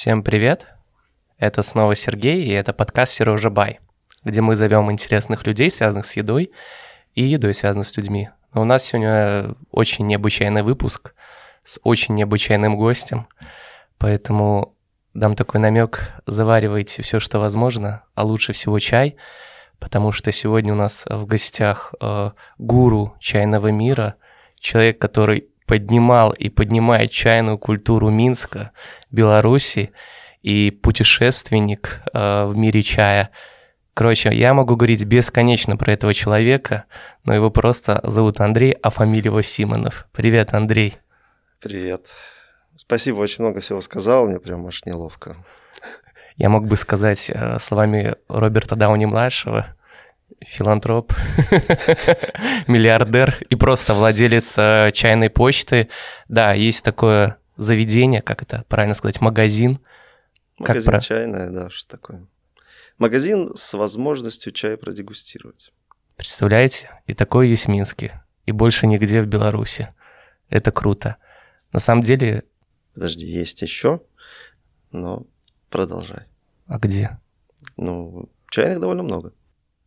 Всем привет! Это снова Сергей, и это подкаст Сережа Бай, где мы зовем интересных людей, связанных с едой, и едой, связанных с людьми. Но у нас сегодня очень необычайный выпуск с очень необычайным гостем, поэтому дам такой намек, заваривайте все, что возможно, а лучше всего чай, потому что сегодня у нас в гостях э, гуру чайного мира, человек, который поднимал и поднимает чайную культуру Минска, Беларуси и путешественник э, в мире чая. Короче, я могу говорить бесконечно про этого человека, но его просто зовут Андрей, а фамилия его Симонов. Привет, Андрей. Привет. Спасибо, очень много всего сказал, мне прям аж неловко. Я мог бы сказать э, словами Роберта Дауни-младшего, филантроп, миллиардер и просто владелец э, чайной почты. Да, есть такое заведение, как это правильно сказать, магазин. Магазин как про... чайная, да, что такое. Магазин с возможностью чай продегустировать. Представляете? И такое есть в Минске. И больше нигде в Беларуси. Это круто. На самом деле... Подожди, есть еще, но продолжай. А где? Ну, чайных довольно много.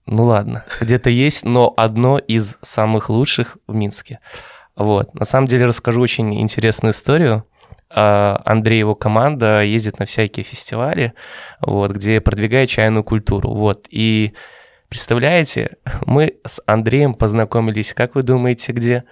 Ну ладно, где-то есть, но одно из самых лучших в Минске. Вот. На самом деле расскажу очень интересную историю. А, Андрей и его команда ездит на всякие фестивали, вот, где продвигает чайную культуру. Вот. И представляете, мы с Андреем познакомились, как вы думаете, где?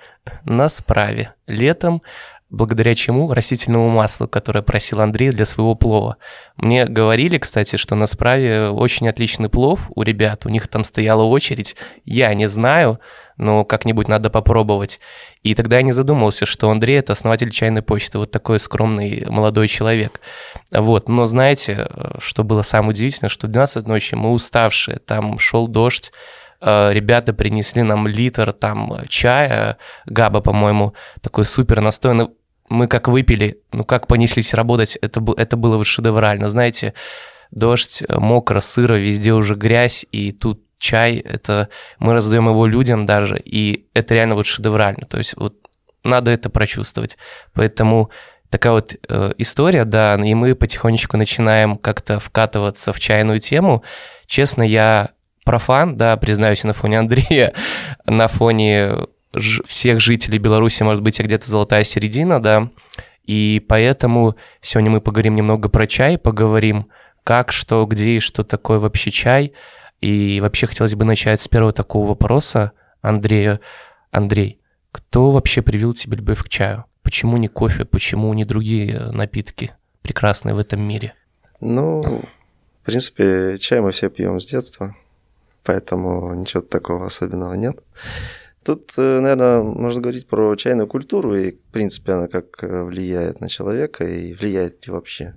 На справе. Летом благодаря чему? Растительному маслу, которое просил Андрей для своего плова. Мне говорили, кстати, что на справе очень отличный плов у ребят, у них там стояла очередь, я не знаю, но как-нибудь надо попробовать. И тогда я не задумался, что Андрей – это основатель чайной почты, вот такой скромный молодой человек. Вот, но знаете, что было самое удивительное, что в 12 ночи мы уставшие, там шел дождь, э, ребята принесли нам литр там чая, габа, по-моему, такой супер настойный мы как выпили, ну как понеслись работать, это, это было вот шедеврально, знаете, дождь, мокро, сыро, везде уже грязь, и тут чай, это мы раздаем его людям даже, и это реально вот шедеврально, то есть вот надо это прочувствовать, поэтому такая вот э, история, да, и мы потихонечку начинаем как-то вкатываться в чайную тему. Честно, я профан, да, признаюсь, на фоне Андрея, на фоне всех жителей Беларуси, может быть, где-то золотая середина, да, и поэтому сегодня мы поговорим немного про чай, поговорим, как, что, где и что такое вообще чай. И вообще хотелось бы начать с первого такого вопроса Андрея. Андрей, кто вообще привил тебе любовь к чаю? Почему не кофе, почему не другие напитки прекрасные в этом мире? Ну, в принципе, чай мы все пьем с детства, поэтому ничего такого особенного нет. Тут, э, наверное, можно говорить про чайную культуру и, в принципе, она как э, влияет на человека и влияет ли вообще.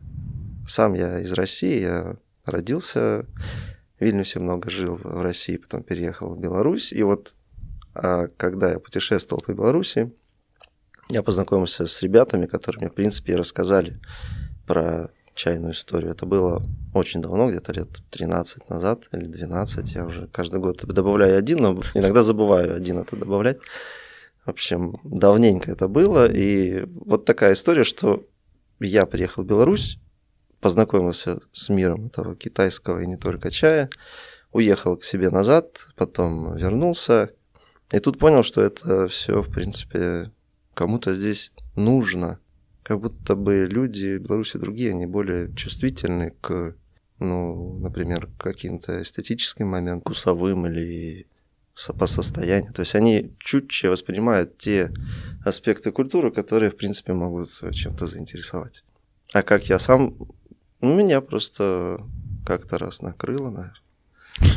Сам я из России, я родился в Вильнюсе, много жил в России, потом переехал в Беларусь. И вот а, когда я путешествовал по Беларуси, я познакомился с ребятами, которые мне, в принципе, рассказали про чайную историю. Это было очень давно, где-то лет 13 назад или 12. Я уже каждый год добавляю один, но иногда забываю один это добавлять. В общем, давненько это было. И вот такая история, что я приехал в Беларусь, познакомился с миром этого китайского и не только чая, уехал к себе назад, потом вернулся, и тут понял, что это все, в принципе, кому-то здесь нужно как будто бы люди в Беларуси другие, они более чувствительны к, ну, например, к каким-то эстетическим моментам, вкусовым или по состоянию. То есть они чутче воспринимают те аспекты культуры, которые, в принципе, могут чем-то заинтересовать. А как я сам, ну, меня просто как-то раз накрыло, наверное.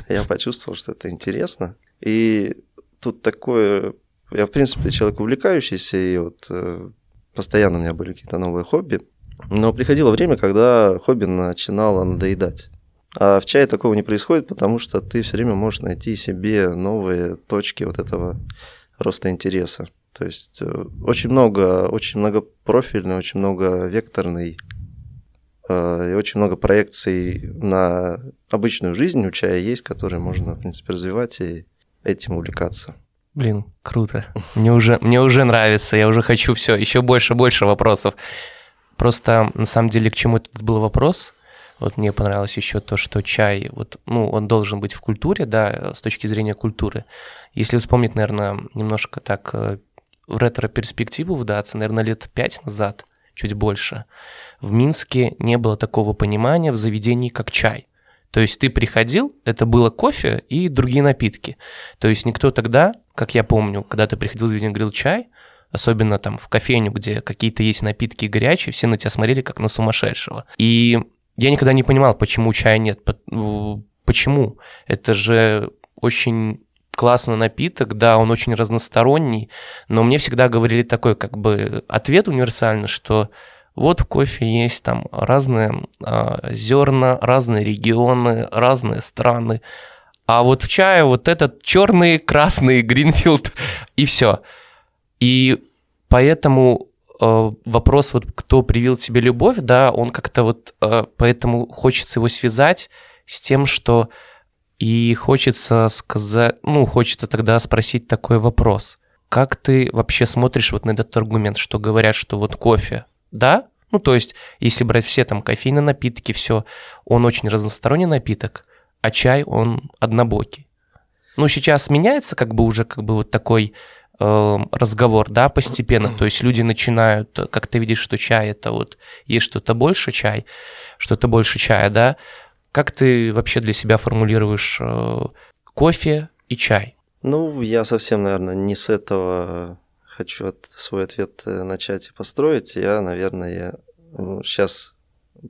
Я почувствовал, что это интересно. И тут такое... Я, в принципе, человек увлекающийся, и вот э, постоянно у меня были какие-то новые хобби. Но приходило время, когда хобби начинало надоедать. А в чае такого не происходит, потому что ты все время можешь найти себе новые точки вот этого роста интереса. То есть э, очень много, очень много профильный, очень много векторный э, и очень много проекций на обычную жизнь у чая есть, которые можно, в принципе, развивать и этим увлекаться. Блин, круто. Мне уже, мне уже нравится, я уже хочу все, еще больше, больше вопросов. Просто, на самом деле, к чему этот был вопрос? Вот мне понравилось еще то, что чай, вот, ну, он должен быть в культуре, да, с точки зрения культуры. Если вспомнить, наверное, немножко так э, в ретро-перспективу вдаться, наверное, лет пять назад, чуть больше, в Минске не было такого понимания в заведении, как чай. То есть ты приходил, это было кофе и другие напитки. То есть никто тогда, как я помню, когда ты приходил в говорил чай, особенно там в кофейню, где какие-то есть напитки горячие, все на тебя смотрели как на сумасшедшего. И я никогда не понимал, почему чая нет. Почему? Это же очень классный напиток, да, он очень разносторонний, но мне всегда говорили такой как бы ответ универсальный, что вот в кофе есть там разные э, зерна, разные регионы, разные страны, а вот в чае вот этот черный, красный, гринфилд и все. И поэтому э, вопрос, вот кто привил тебе любовь, да, он как-то вот, э, поэтому хочется его связать с тем, что и хочется сказать, ну, хочется тогда спросить такой вопрос. Как ты вообще смотришь вот на этот аргумент, что говорят, что вот кофе, да? Ну, то есть, если брать все там кофейные напитки, все, он очень разносторонний напиток, а чай, он однобокий. Ну, сейчас меняется как бы уже как бы вот такой э, разговор, да, постепенно. То есть люди начинают, как ты видишь, что чай это вот есть что-то больше чай, что-то больше чая, да. Как ты вообще для себя формулируешь э, кофе и чай? Ну, я совсем, наверное, не с этого хочу от, свой ответ э, начать и построить. Я, наверное, ну, сейчас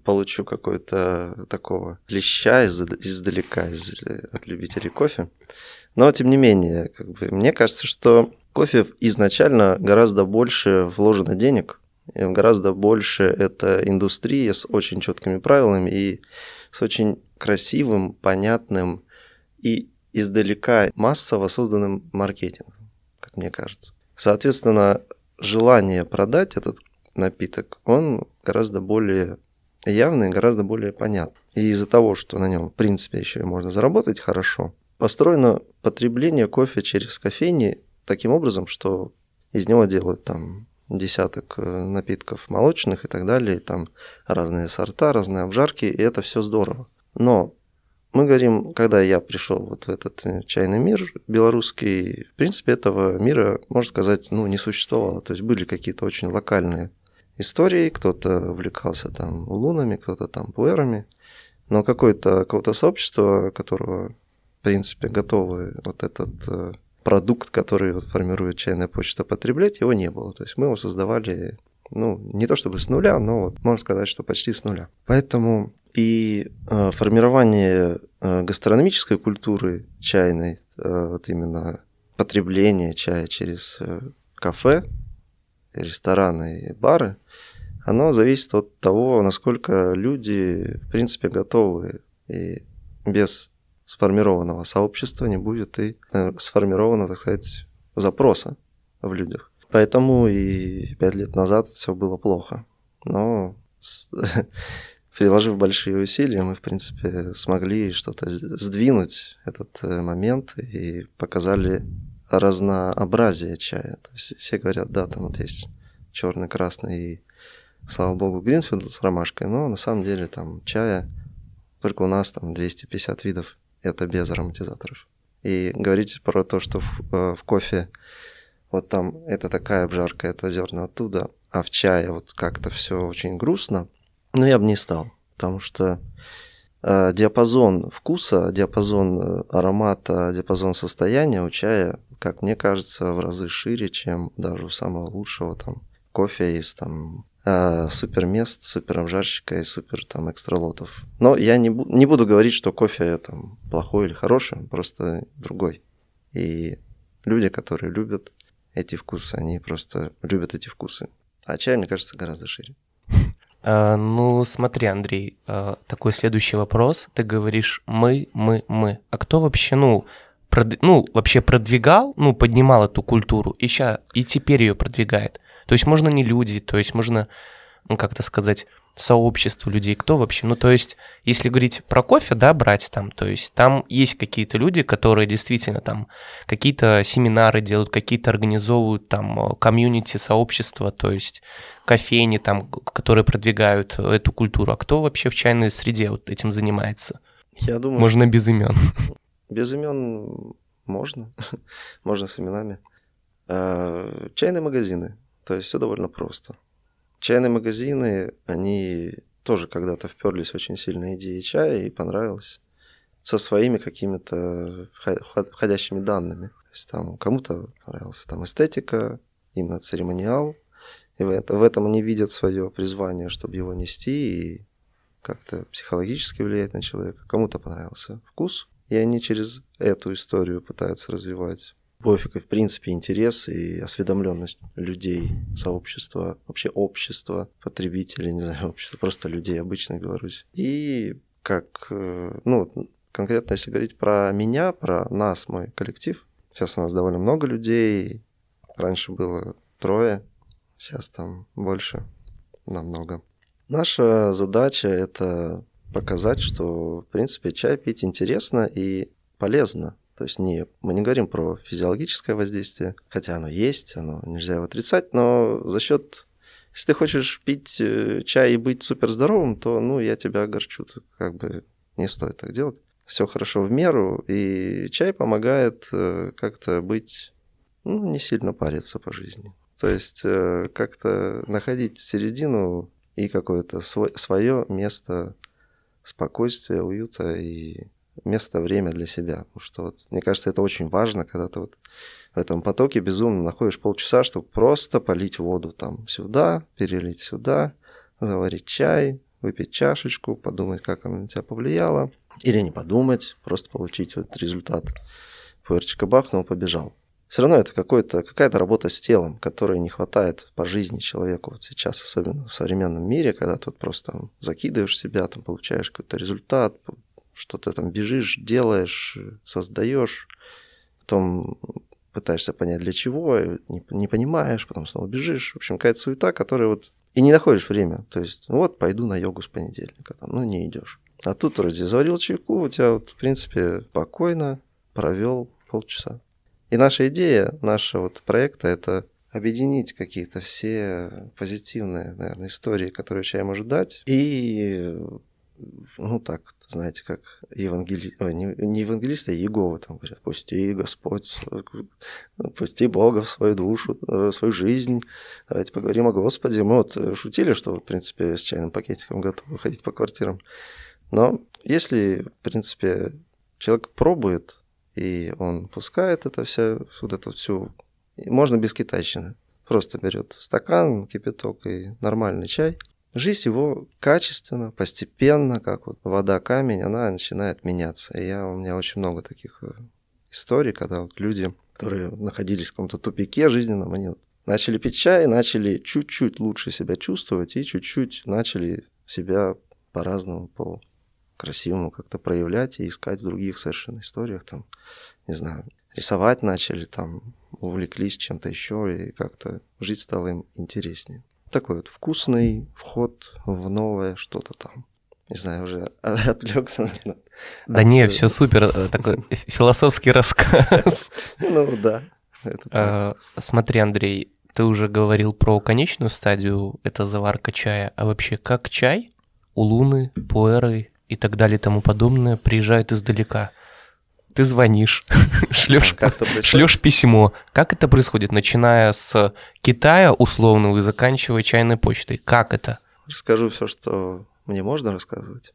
получу какой-то такого леща из, издалека из, от любителей кофе. Но, тем не менее, как бы, мне кажется, что кофе изначально гораздо больше вложено денег, гораздо больше это индустрия с очень четкими правилами и с очень красивым, понятным и издалека массово созданным маркетингом, как мне кажется. Соответственно, желание продать этот напиток, он гораздо более явный, гораздо более понятный. И из-за того, что на нем, в принципе, еще и можно заработать хорошо, построено потребление кофе через кофейни таким образом, что из него делают там десяток э, напитков молочных и так далее, и там разные сорта, разные обжарки, и это все здорово. Но мы говорим, когда я пришел вот в этот э, чайный мир белорусский, в принципе, этого мира, можно сказать, ну, не существовало. То есть были какие-то очень локальные истории, кто-то увлекался там лунами, кто-то там пуэрами, но какое-то какое-то сообщество, которого, в принципе, готовы вот этот э, продукт, который вот формирует чайная почта, потреблять, его не было. То есть мы его создавали, ну, не то чтобы с нуля, но вот можно сказать, что почти с нуля. Поэтому и э, формирование э, гастрономической культуры чайной, э, вот именно потребление чая через э, кафе, рестораны и бары, оно зависит от того, насколько люди, в принципе, готовы. И без сформированного сообщества не будет и э, сформированного, так сказать, запроса в людях. Поэтому и пять лет назад все было плохо. Но приложив большие усилия, мы, в принципе, смогли что-то сдвинуть этот э, момент и показали разнообразие чая. То есть все говорят, да, там вот есть черный, красный и, слава богу, Гринфилд с ромашкой, но на самом деле там чая только у нас там 250 видов, это без ароматизаторов. И говорить про то, что в, э, в кофе вот там это такая обжарка, это зерна оттуда, а в чае вот как-то все очень грустно, ну, я бы не стал, потому что э, диапазон вкуса, диапазон э, аромата, диапазон состояния у чая, как мне кажется, в разы шире, чем даже у самого лучшего там кофе из там э, супер мест, супер обжарщика и супер там экстралотов. Но я не, бу- не буду говорить, что кофе там плохой или хороший, просто другой. И люди, которые любят эти вкусы, они просто любят эти вкусы. А чай, мне кажется, гораздо шире. А, ну, смотри, Андрей, а, такой следующий вопрос. Ты говоришь «мы, мы, мы». А кто вообще, ну, прод... ну, вообще продвигал, ну, поднимал эту культуру и, ща... и теперь ее продвигает? То есть можно не люди, то есть можно, ну, как-то сказать, сообщество людей, кто вообще? Ну, то есть, если говорить про кофе, да, брать там, то есть там есть какие-то люди, которые действительно там какие-то семинары делают, какие-то организовывают там э, комьюнити, сообщества, то есть кофейни там, которые продвигают эту культуру. А кто вообще в чайной среде вот этим занимается? Я думаю, Можно без имен. Без имен можно, можно с именами. А, чайные магазины, то есть все довольно просто. Чайные магазины, они тоже когда-то вперлись очень сильно идеи чая и понравилось со своими какими-то входящими данными. То есть там кому-то понравилась там эстетика, именно церемониал, и в, это, в этом они видят свое призвание, чтобы его нести и как-то психологически влиять на человека. Кому-то понравился вкус, и они через эту историю пытаются развивать пофиг и, в принципе, интерес и осведомленность людей, сообщества, вообще общества, потребителей, не знаю, общества, просто людей обычных Беларуси. И как, э, ну, конкретно если говорить про меня, про нас, мой коллектив, сейчас у нас довольно много людей, раньше было трое, сейчас там больше, намного. Наша задача – это показать, что, в принципе, чай пить интересно и полезно. То есть не, мы не говорим про физиологическое воздействие, хотя оно есть, оно нельзя его отрицать, но за счет если ты хочешь пить э, чай и быть супер здоровым, то, ну, я тебя огорчу. Как бы не стоит так делать. Все хорошо в меру, и чай помогает э, как-то быть, ну, не сильно париться по жизни. То есть э, как-то находить середину и какое-то свое место спокойствия, уюта и место, время для себя. Потому что вот, мне кажется, это очень важно, когда ты вот в этом потоке безумно находишь полчаса, чтобы просто полить воду там сюда, перелить сюда, заварить чай, выпить чашечку, подумать, как она на тебя повлияла. Или не подумать, просто получить вот результат. Пуэрчика бахнул, побежал. Все равно это какой-то, какая-то работа с телом, которой не хватает по жизни человеку вот сейчас, особенно в современном мире, когда ты вот просто там, закидываешь себя, там, получаешь какой-то результат, что-то там бежишь, делаешь, создаешь, потом пытаешься понять для чего, не, не понимаешь, потом снова бежишь. В общем, какая-то суета, которая вот... И не находишь время. То есть, ну вот, пойду на йогу с понедельника, там, ну не идешь. А тут вроде заварил чайку, у тебя вот, в принципе, спокойно провел полчаса. И наша идея, нашего вот проекта – это объединить какие-то все позитивные, наверное, истории, которые чай может дать, и ну так, знаете, как евангели... не, евангелисты, а Иегова там говорят, пусти Господь, пусти Бога в свою душу, в свою жизнь, давайте поговорим о Господе. Мы вот шутили, что, в принципе, с чайным пакетиком готовы ходить по квартирам. Но если, в принципе, человек пробует, и он пускает это все, вот эту всю... Можно без китайщины. Просто берет стакан, кипяток и нормальный чай – жизнь его качественно, постепенно, как вот вода, камень, она начинает меняться. И я, у меня очень много таких э, историй, когда вот люди, которые находились в каком-то тупике жизненном, они начали пить чай, начали чуть-чуть лучше себя чувствовать и чуть-чуть начали себя по-разному, по красивому как-то проявлять и искать в других совершенно историях, там, не знаю, рисовать начали, там, увлеклись чем-то еще, и как-то жить стало им интереснее такой вот вкусный вход в новое что-то там. Не знаю, уже отвлекся, наверное. Да от... не, все супер, э, такой философский рассказ. Ну да. А, смотри, Андрей, ты уже говорил про конечную стадию, это заварка чая, а вообще как чай у Луны, Пуэры и так далее и тому подобное приезжает издалека? Ты звонишь, шлешь, шлешь письмо. Как это происходит, начиная с Китая условного и заканчивая чайной почтой? Как это? Расскажу все, что мне можно рассказывать.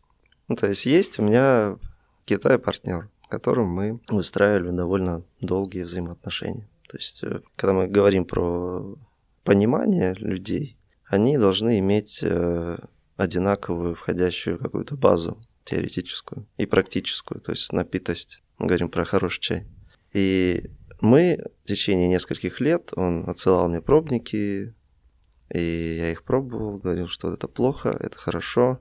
Ну, то есть есть у меня Китай партнер, которым мы выстраивали довольно долгие взаимоотношения. То есть, э, когда мы говорим про понимание людей, они должны иметь э, одинаковую входящую какую-то базу теоретическую и практическую, то есть напитость говорим про хороший чай. И мы в течение нескольких лет, он отсылал мне пробники, и я их пробовал, говорил, что это плохо, это хорошо,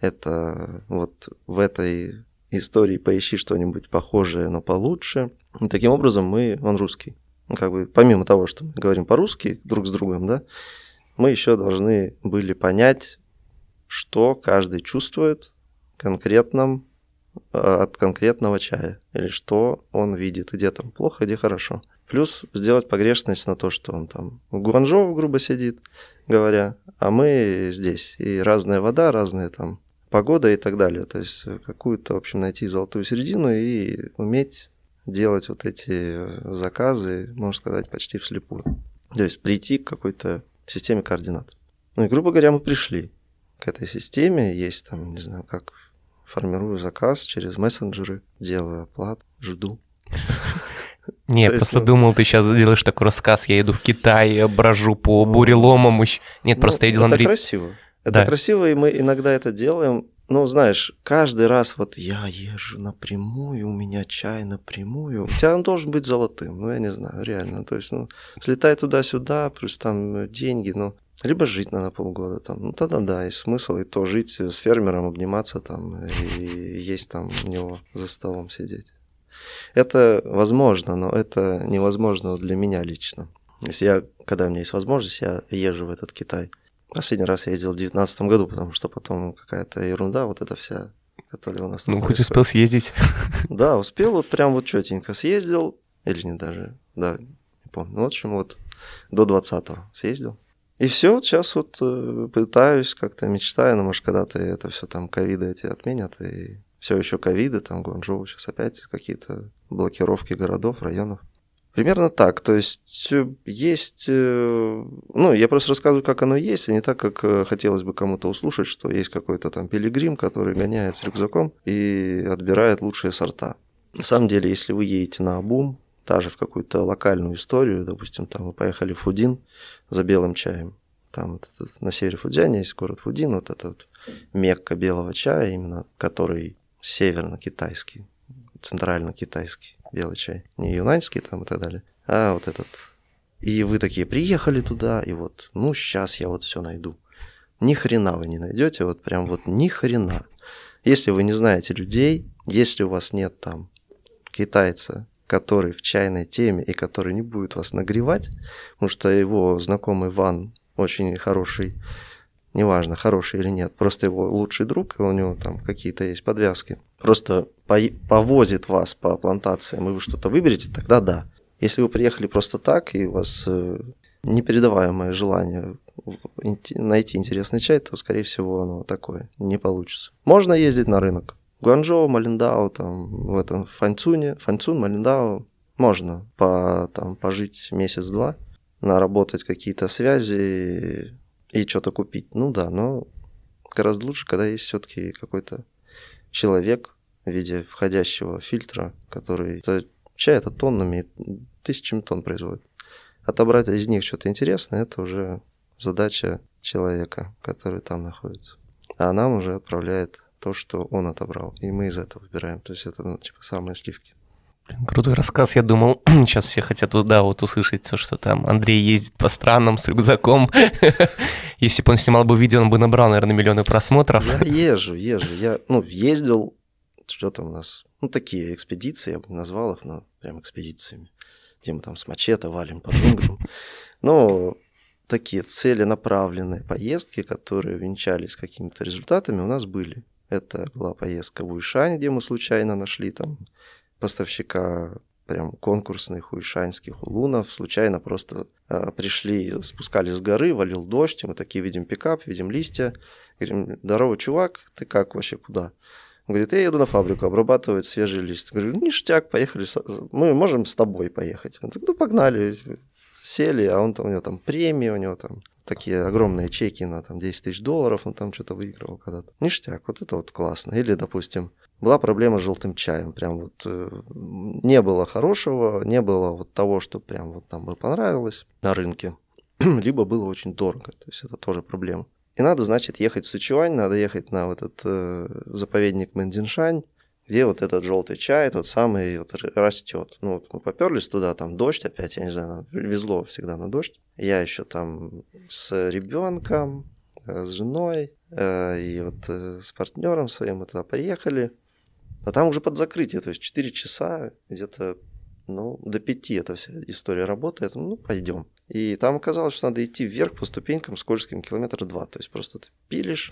это вот в этой истории поищи что-нибудь похожее, но получше. И таким образом мы, он русский. Ну, как бы помимо того, что мы говорим по-русски друг с другом, да, мы еще должны были понять что каждый чувствует конкретном, а, от конкретного чая, или что он видит, где там плохо, где хорошо. Плюс сделать погрешность на то, что он там Гуанчжоу грубо сидит, говоря, а мы здесь. И разная вода, разная там погода и так далее. То есть какую-то, в общем, найти золотую середину и уметь делать вот эти заказы, можно сказать, почти вслепую. То есть прийти к какой-то системе координат. Ну и, грубо говоря, мы пришли к этой системе. Есть там, не знаю, как формирую заказ через мессенджеры, делаю оплату, жду. Не, я просто ну... думал, ты сейчас делаешь такой рассказ, я иду в Китай, брожу по ну... буреломам. Нет, ну, просто я видел Андрей... Это красиво. Это красиво, и мы иногда это делаем. Ну, знаешь, каждый раз вот я езжу напрямую, у меня чай напрямую. У тебя он должен быть золотым, ну, я не знаю, реально. То есть, ну, слетай туда-сюда, плюс там деньги, ну, либо жить надо полгода там. Ну, тогда да, есть смысл и то жить с фермером, обниматься там и есть там у него за столом сидеть. Это возможно, но это невозможно для меня лично. То есть я, когда у меня есть возможность, я езжу в этот Китай. Последний раз я ездил в 2019 году, потому что потом какая-то ерунда, вот эта вся, которая у нас Ну, хоть успел съездить. Да, успел, вот прям вот четенько съездил, или не даже, да, не помню. Ну, в общем, вот до 20-го съездил. И все, вот сейчас вот э, пытаюсь, как-то мечтаю, но может когда-то это все там ковиды эти отменят, и все еще ковиды, там Гуанчжоу сейчас опять какие-то блокировки городов, районов. Примерно так. То есть э, есть... Э, ну, я просто рассказываю, как оно есть, а не так, как хотелось бы кому-то услышать, что есть какой-то там пилигрим, который гоняет с рюкзаком и отбирает лучшие сорта. На самом деле, если вы едете на обум, даже в какую-то локальную историю, допустим, там вы поехали в Фудин за белым чаем, там вот этот, на севере Фудзяня есть город Фудин, вот этот вот мекка белого чая, именно который северно-китайский, центрально-китайский белый чай, не юнаньский там и так далее, а вот этот. И вы такие приехали туда, и вот, ну, сейчас я вот все найду. Ни хрена вы не найдете, вот прям вот ни хрена. Если вы не знаете людей, если у вас нет там китайца, который в чайной теме и который не будет вас нагревать, потому что его знакомый Ван очень хороший, неважно, хороший или нет, просто его лучший друг, и у него там какие-то есть подвязки, просто повозит вас по плантациям, и вы что-то выберете, тогда да. Если вы приехали просто так, и у вас э, непередаваемое желание найти интересный чай, то, скорее всего, оно такое, не получится. Можно ездить на рынок, Гуанчжоу, Малиндао, там, в этом Фанцуне, Фанцун, Малиндао, можно по, там, пожить месяц-два, наработать какие-то связи и что-то купить. Ну да, но гораздо лучше, когда есть все-таки какой-то человек в виде входящего фильтра, который... Это, чай это тоннами, тысячами тонн производит. Отобрать из них что-то интересное, это уже задача человека, который там находится. А нам уже отправляет то, что он отобрал. И мы из этого выбираем. То есть это, ну, типа, самые сливки. Крутой рассказ. Я думал, сейчас все хотят да, вот услышать все, что там Андрей ездит по странам с рюкзаком. Если бы он снимал бы видео, он бы набрал, наверное, миллионы просмотров. Я езжу, езжу. Я, ну, ездил, что там у нас, ну, такие экспедиции, я бы не назвал их, но прям экспедициями, где мы там с мачете валим по джунглям. Но такие целенаправленные поездки, которые венчались какими-то результатами, у нас были. Это была поездка в Уйшань, где мы случайно нашли там поставщика прям конкурсных уйшанских улунов. Случайно просто э, пришли, спускались с горы, валил дождь, и мы такие видим пикап, видим листья. Говорим, здорово, чувак, ты как вообще, куда? Он говорит, я еду на фабрику обрабатывать свежие листья. Говорю, ништяк, поехали, мы можем с тобой поехать. Он говорит, ну погнали, сели, а он там, у него там премии, у него там такие огромные чеки на там 10 тысяч долларов, он там что-то выигрывал когда-то. Ништяк, вот это вот классно. Или, допустим, была проблема с желтым чаем. Прям вот э, не было хорошего, не было вот того, что прям вот нам бы понравилось на рынке. Либо было очень дорого. То есть это тоже проблема. И надо, значит, ехать в Сычуань, надо ехать на вот этот э, заповедник Мэндиншань, где вот этот желтый чай, тот самый вот растет. Ну, вот мы поперлись туда, там дождь опять, я не знаю, везло всегда на дождь. Я еще там с ребенком, э, с женой э, и вот э, с партнером своим мы туда приехали. А там уже под закрытие, то есть 4 часа где-то ну, до 5 эта вся история работает, ну, пойдем. И там оказалось, что надо идти вверх по ступенькам скользким километра два. То есть просто ты пилишь,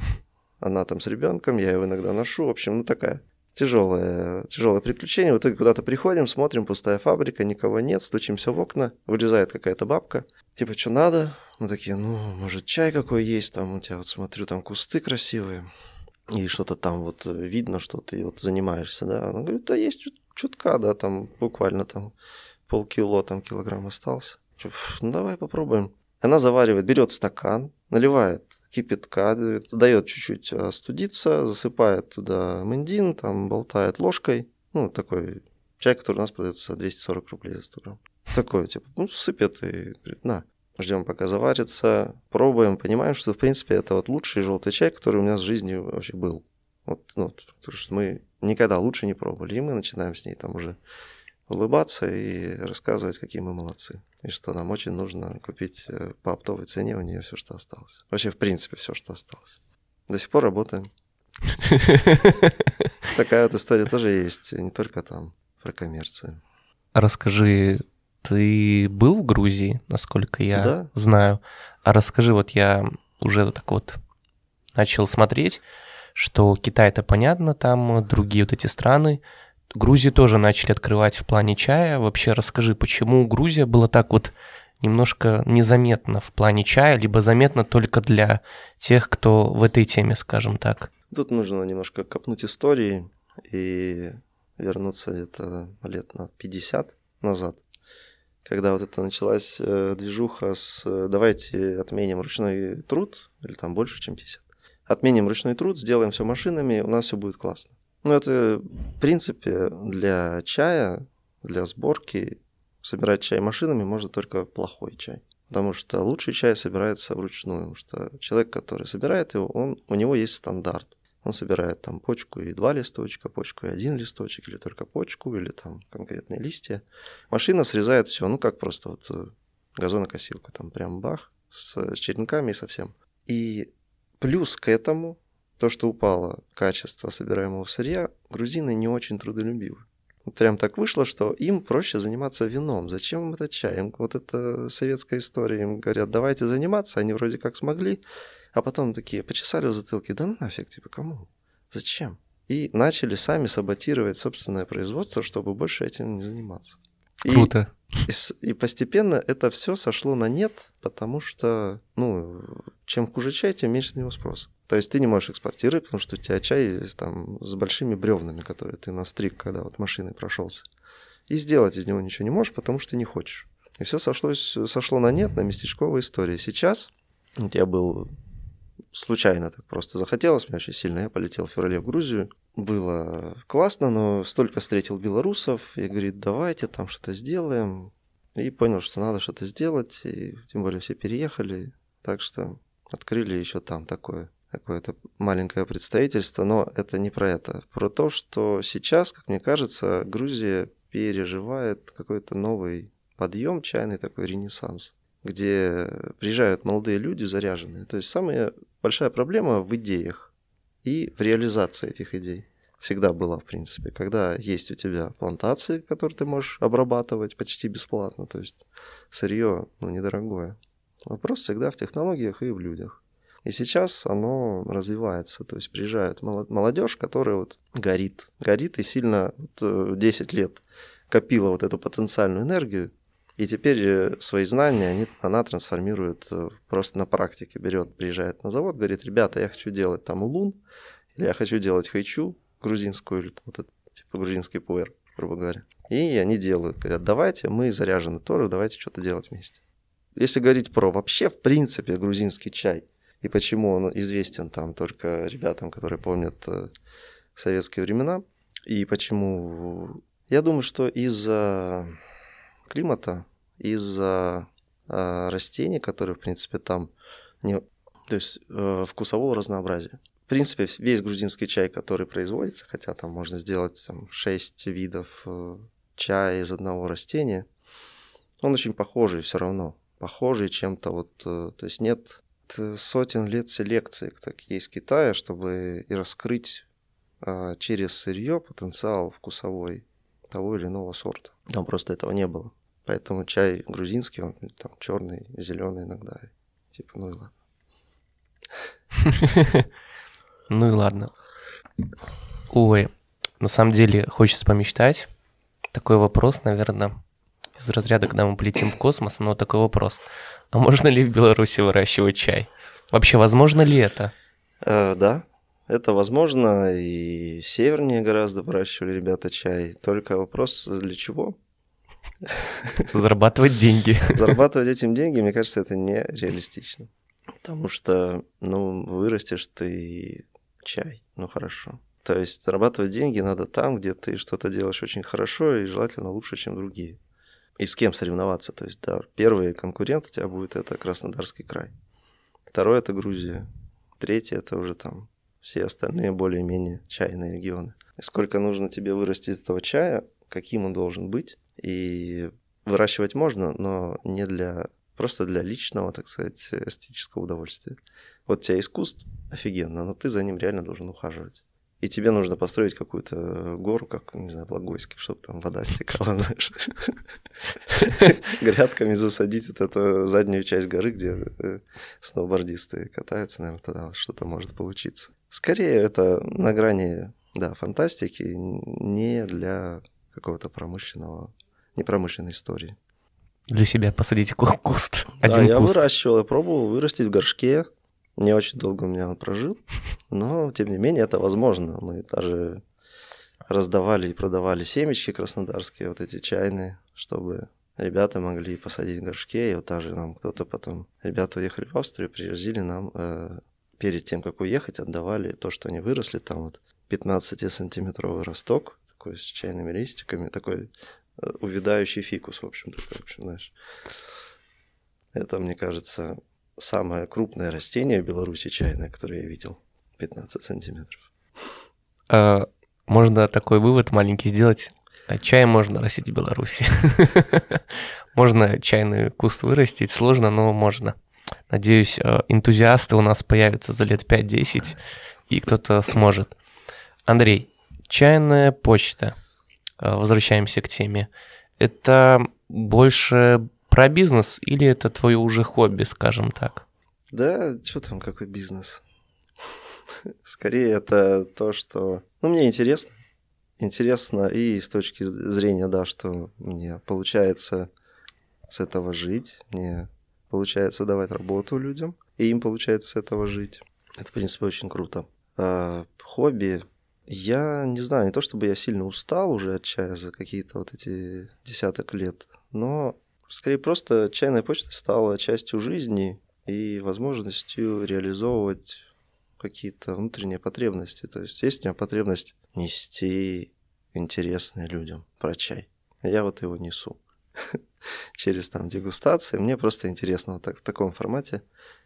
она там с ребенком, я его иногда ношу. В общем, ну такая тяжелое, тяжелое приключение. В итоге куда-то приходим, смотрим, пустая фабрика, никого нет, стучимся в окна, вылезает какая-то бабка. Типа, что надо? Мы такие, ну, может, чай какой есть, там у тебя вот смотрю, там кусты красивые, и что-то там вот видно, что ты вот занимаешься, да. Она говорит, да есть чут чутка, да, там буквально там полкило, там килограмм остался. Ну, давай попробуем. Она заваривает, берет стакан, наливает кипятка, дает чуть-чуть остудиться, засыпает туда мендин, там болтает ложкой. Ну, такой чай, который у нас продается 240 рублей за 100 грамм. Такой, типа, ну, сыпет и говорит, на, ждем, пока заварится, пробуем, понимаем, что, в принципе, это вот лучший желтый чай, который у меня в жизни вообще был. Вот, ну, потому что мы никогда лучше не пробовали, и мы начинаем с ней там уже улыбаться и рассказывать, какие мы молодцы. И что нам очень нужно купить э, по оптовой цене у нее все, что осталось. Вообще, в принципе, все, что осталось. До сих пор работаем. Такая вот история тоже есть, не только там про коммерцию. Расскажи, ты был в Грузии, насколько я да. знаю. А расскажи, вот я уже так вот начал смотреть, что Китай это понятно, там другие вот эти страны, Грузию тоже начали открывать в плане чая. Вообще расскажи, почему Грузия была так вот немножко незаметно в плане чая, либо заметно только для тех, кто в этой теме, скажем так? Тут нужно немножко копнуть истории и вернуться где-то лет на 50 назад, когда вот это началась э, движуха с э, «давайте отменим ручной труд», или там больше, чем 50, отменим ручной труд, сделаем все машинами, у нас все будет классно. Ну, это, в принципе, для чая, для сборки собирать чай машинами можно только плохой чай. Потому что лучший чай собирается вручную. Потому что человек, который собирает его, он, у него есть стандарт. Он собирает там почку и два листочка, почку и один листочек, или только почку, или там конкретные листья. Машина срезает все, ну как просто вот э, газонокосилка, там прям бах, с, с черенками и совсем. И плюс к этому то, что упало качество собираемого сырья, грузины не очень трудолюбивы. Прям так вышло, что им проще заниматься вином. Зачем им это чай? Им, вот это советская история. Им говорят, давайте заниматься. Они вроде как смогли. А потом такие почесали в затылке. Да нафиг, типа, кому? Зачем? И начали сами саботировать собственное производство, чтобы больше этим не заниматься. Круто. И, и постепенно это все сошло на нет, потому что, ну, чем хуже чай, тем меньше на него спрос. То есть ты не можешь экспортировать, потому что у тебя чай там с большими бревнами, которые ты настриг, когда вот машиной прошелся. И сделать из него ничего не можешь, потому что не хочешь. И все сошлось, сошло на нет, на местечковой истории. Сейчас у тебя был случайно так просто захотелось мне очень сильно. Я полетел в феврале в Грузию. Было классно, но столько встретил белорусов и говорит, давайте там что-то сделаем. И понял, что надо что-то сделать. И тем более все переехали. Так что открыли еще там такое какое-то маленькое представительство, но это не про это. Про то, что сейчас, как мне кажется, Грузия переживает какой-то новый подъем, чайный такой ренессанс, где приезжают молодые люди заряженные. То есть самая большая проблема в идеях и в реализации этих идей. Всегда была, в принципе, когда есть у тебя плантации, которые ты можешь обрабатывать почти бесплатно, то есть сырье ну, недорогое. Вопрос всегда в технологиях и в людях. И сейчас оно развивается, то есть приезжает молодежь, которая вот горит, горит и сильно вот 10 э, лет копила вот эту потенциальную энергию, и теперь э, свои знания они, она трансформирует э, просто на практике, берет, приезжает на завод, говорит, ребята, я хочу делать там лун, или я хочу делать хайчу грузинскую, или вот это, типа грузинский пуэр, грубо говоря. И они делают, говорят, давайте, мы заряжены тоже, давайте что-то делать вместе. Если говорить про вообще, в принципе, грузинский чай – и почему он известен там только ребятам, которые помнят э, советские времена, и почему... Я думаю, что из-за климата, из-за э, растений, которые, в принципе, там не... То есть э, вкусового разнообразия. В принципе, весь грузинский чай, который производится, хотя там можно сделать там, 6 видов чая из одного растения, он очень похожий все равно. Похожий чем-то вот... То есть нет сотен лет селекции так есть в Китае, чтобы и раскрыть а, через сырье потенциал вкусовой того или иного сорта. Там просто этого не было. Поэтому чай грузинский, он там черный, зеленый иногда. Типа, ну и ладно. Ну и ладно. Ой, на самом деле хочется помечтать. Такой вопрос, наверное, из разряда, когда мы полетим в космос, но такой вопрос. А можно ли в Беларуси выращивать чай? Вообще, возможно ли это? Э, да, это возможно, и севернее гораздо выращивали ребята чай. Только вопрос, для чего? Зарабатывать деньги. Зарабатывать этим деньги, мне кажется, это нереалистично. Потому что, ну, вырастешь ты чай, ну хорошо. То есть зарабатывать деньги надо там, где ты что-то делаешь очень хорошо и желательно лучше, чем другие. И с кем соревноваться. То есть, да, первый конкурент у тебя будет это Краснодарский край. Второй это Грузия. Третий это уже там все остальные более-менее чайные регионы. И сколько нужно тебе вырастить этого чая, каким он должен быть. И выращивать можно, но не для просто для личного, так сказать, эстетического удовольствия. Вот у тебя искусство офигенно, но ты за ним реально должен ухаживать. И тебе нужно построить какую-то гору, как, не знаю, в Логойске, чтобы там вода стекала, знаешь. Грядками засадить вот эту заднюю часть горы, где э, сноубордисты катаются, наверное, тогда что-то может получиться. Скорее, это на грани, да, фантастики, не для какого-то промышленного, непромышленной истории. Для себя посадить куст. Один да, я куст. выращивал, я пробовал вырастить в горшке. Не очень долго у меня он прожил, но, тем не менее, это возможно. Мы даже раздавали и продавали семечки краснодарские, вот эти чайные, чтобы ребята могли посадить в горшке, и вот также нам кто-то потом... Ребята уехали в Австрию, привозили нам э, перед тем, как уехать, отдавали то, что они выросли, там вот 15-сантиметровый росток, такой с чайными листиками, такой э, увядающий фикус, в общем, такой, в общем, знаешь. Это, мне кажется, самое крупное растение в Беларуси чайное, которое я видел. 15 сантиметров. А, можно такой вывод маленький сделать. А чай можно растить в Беларуси. можно чайный куст вырастить, сложно, но можно. Надеюсь, э, энтузиасты у нас появятся за лет 5-10, и кто-то сможет. Андрей, чайная почта. Э, возвращаемся к теме. Это больше про бизнес или это твое уже хобби, скажем так? Да, что там, какой бизнес? Скорее это то, что... Ну, мне интересно. Интересно и с точки зрения, да, что мне получается с этого жить, мне получается давать работу людям, и им получается с этого жить. Это, в принципе, очень круто. А, хобби. Я не знаю, не то чтобы я сильно устал уже от чая за какие-то вот эти десяток лет, но скорее просто чайная почта стала частью жизни и возможностью реализовывать какие-то внутренние потребности. То есть есть у меня потребность нести интересное людям про чай. Я вот его несу. через там дегустации. Мне просто интересно вот так, в таком формате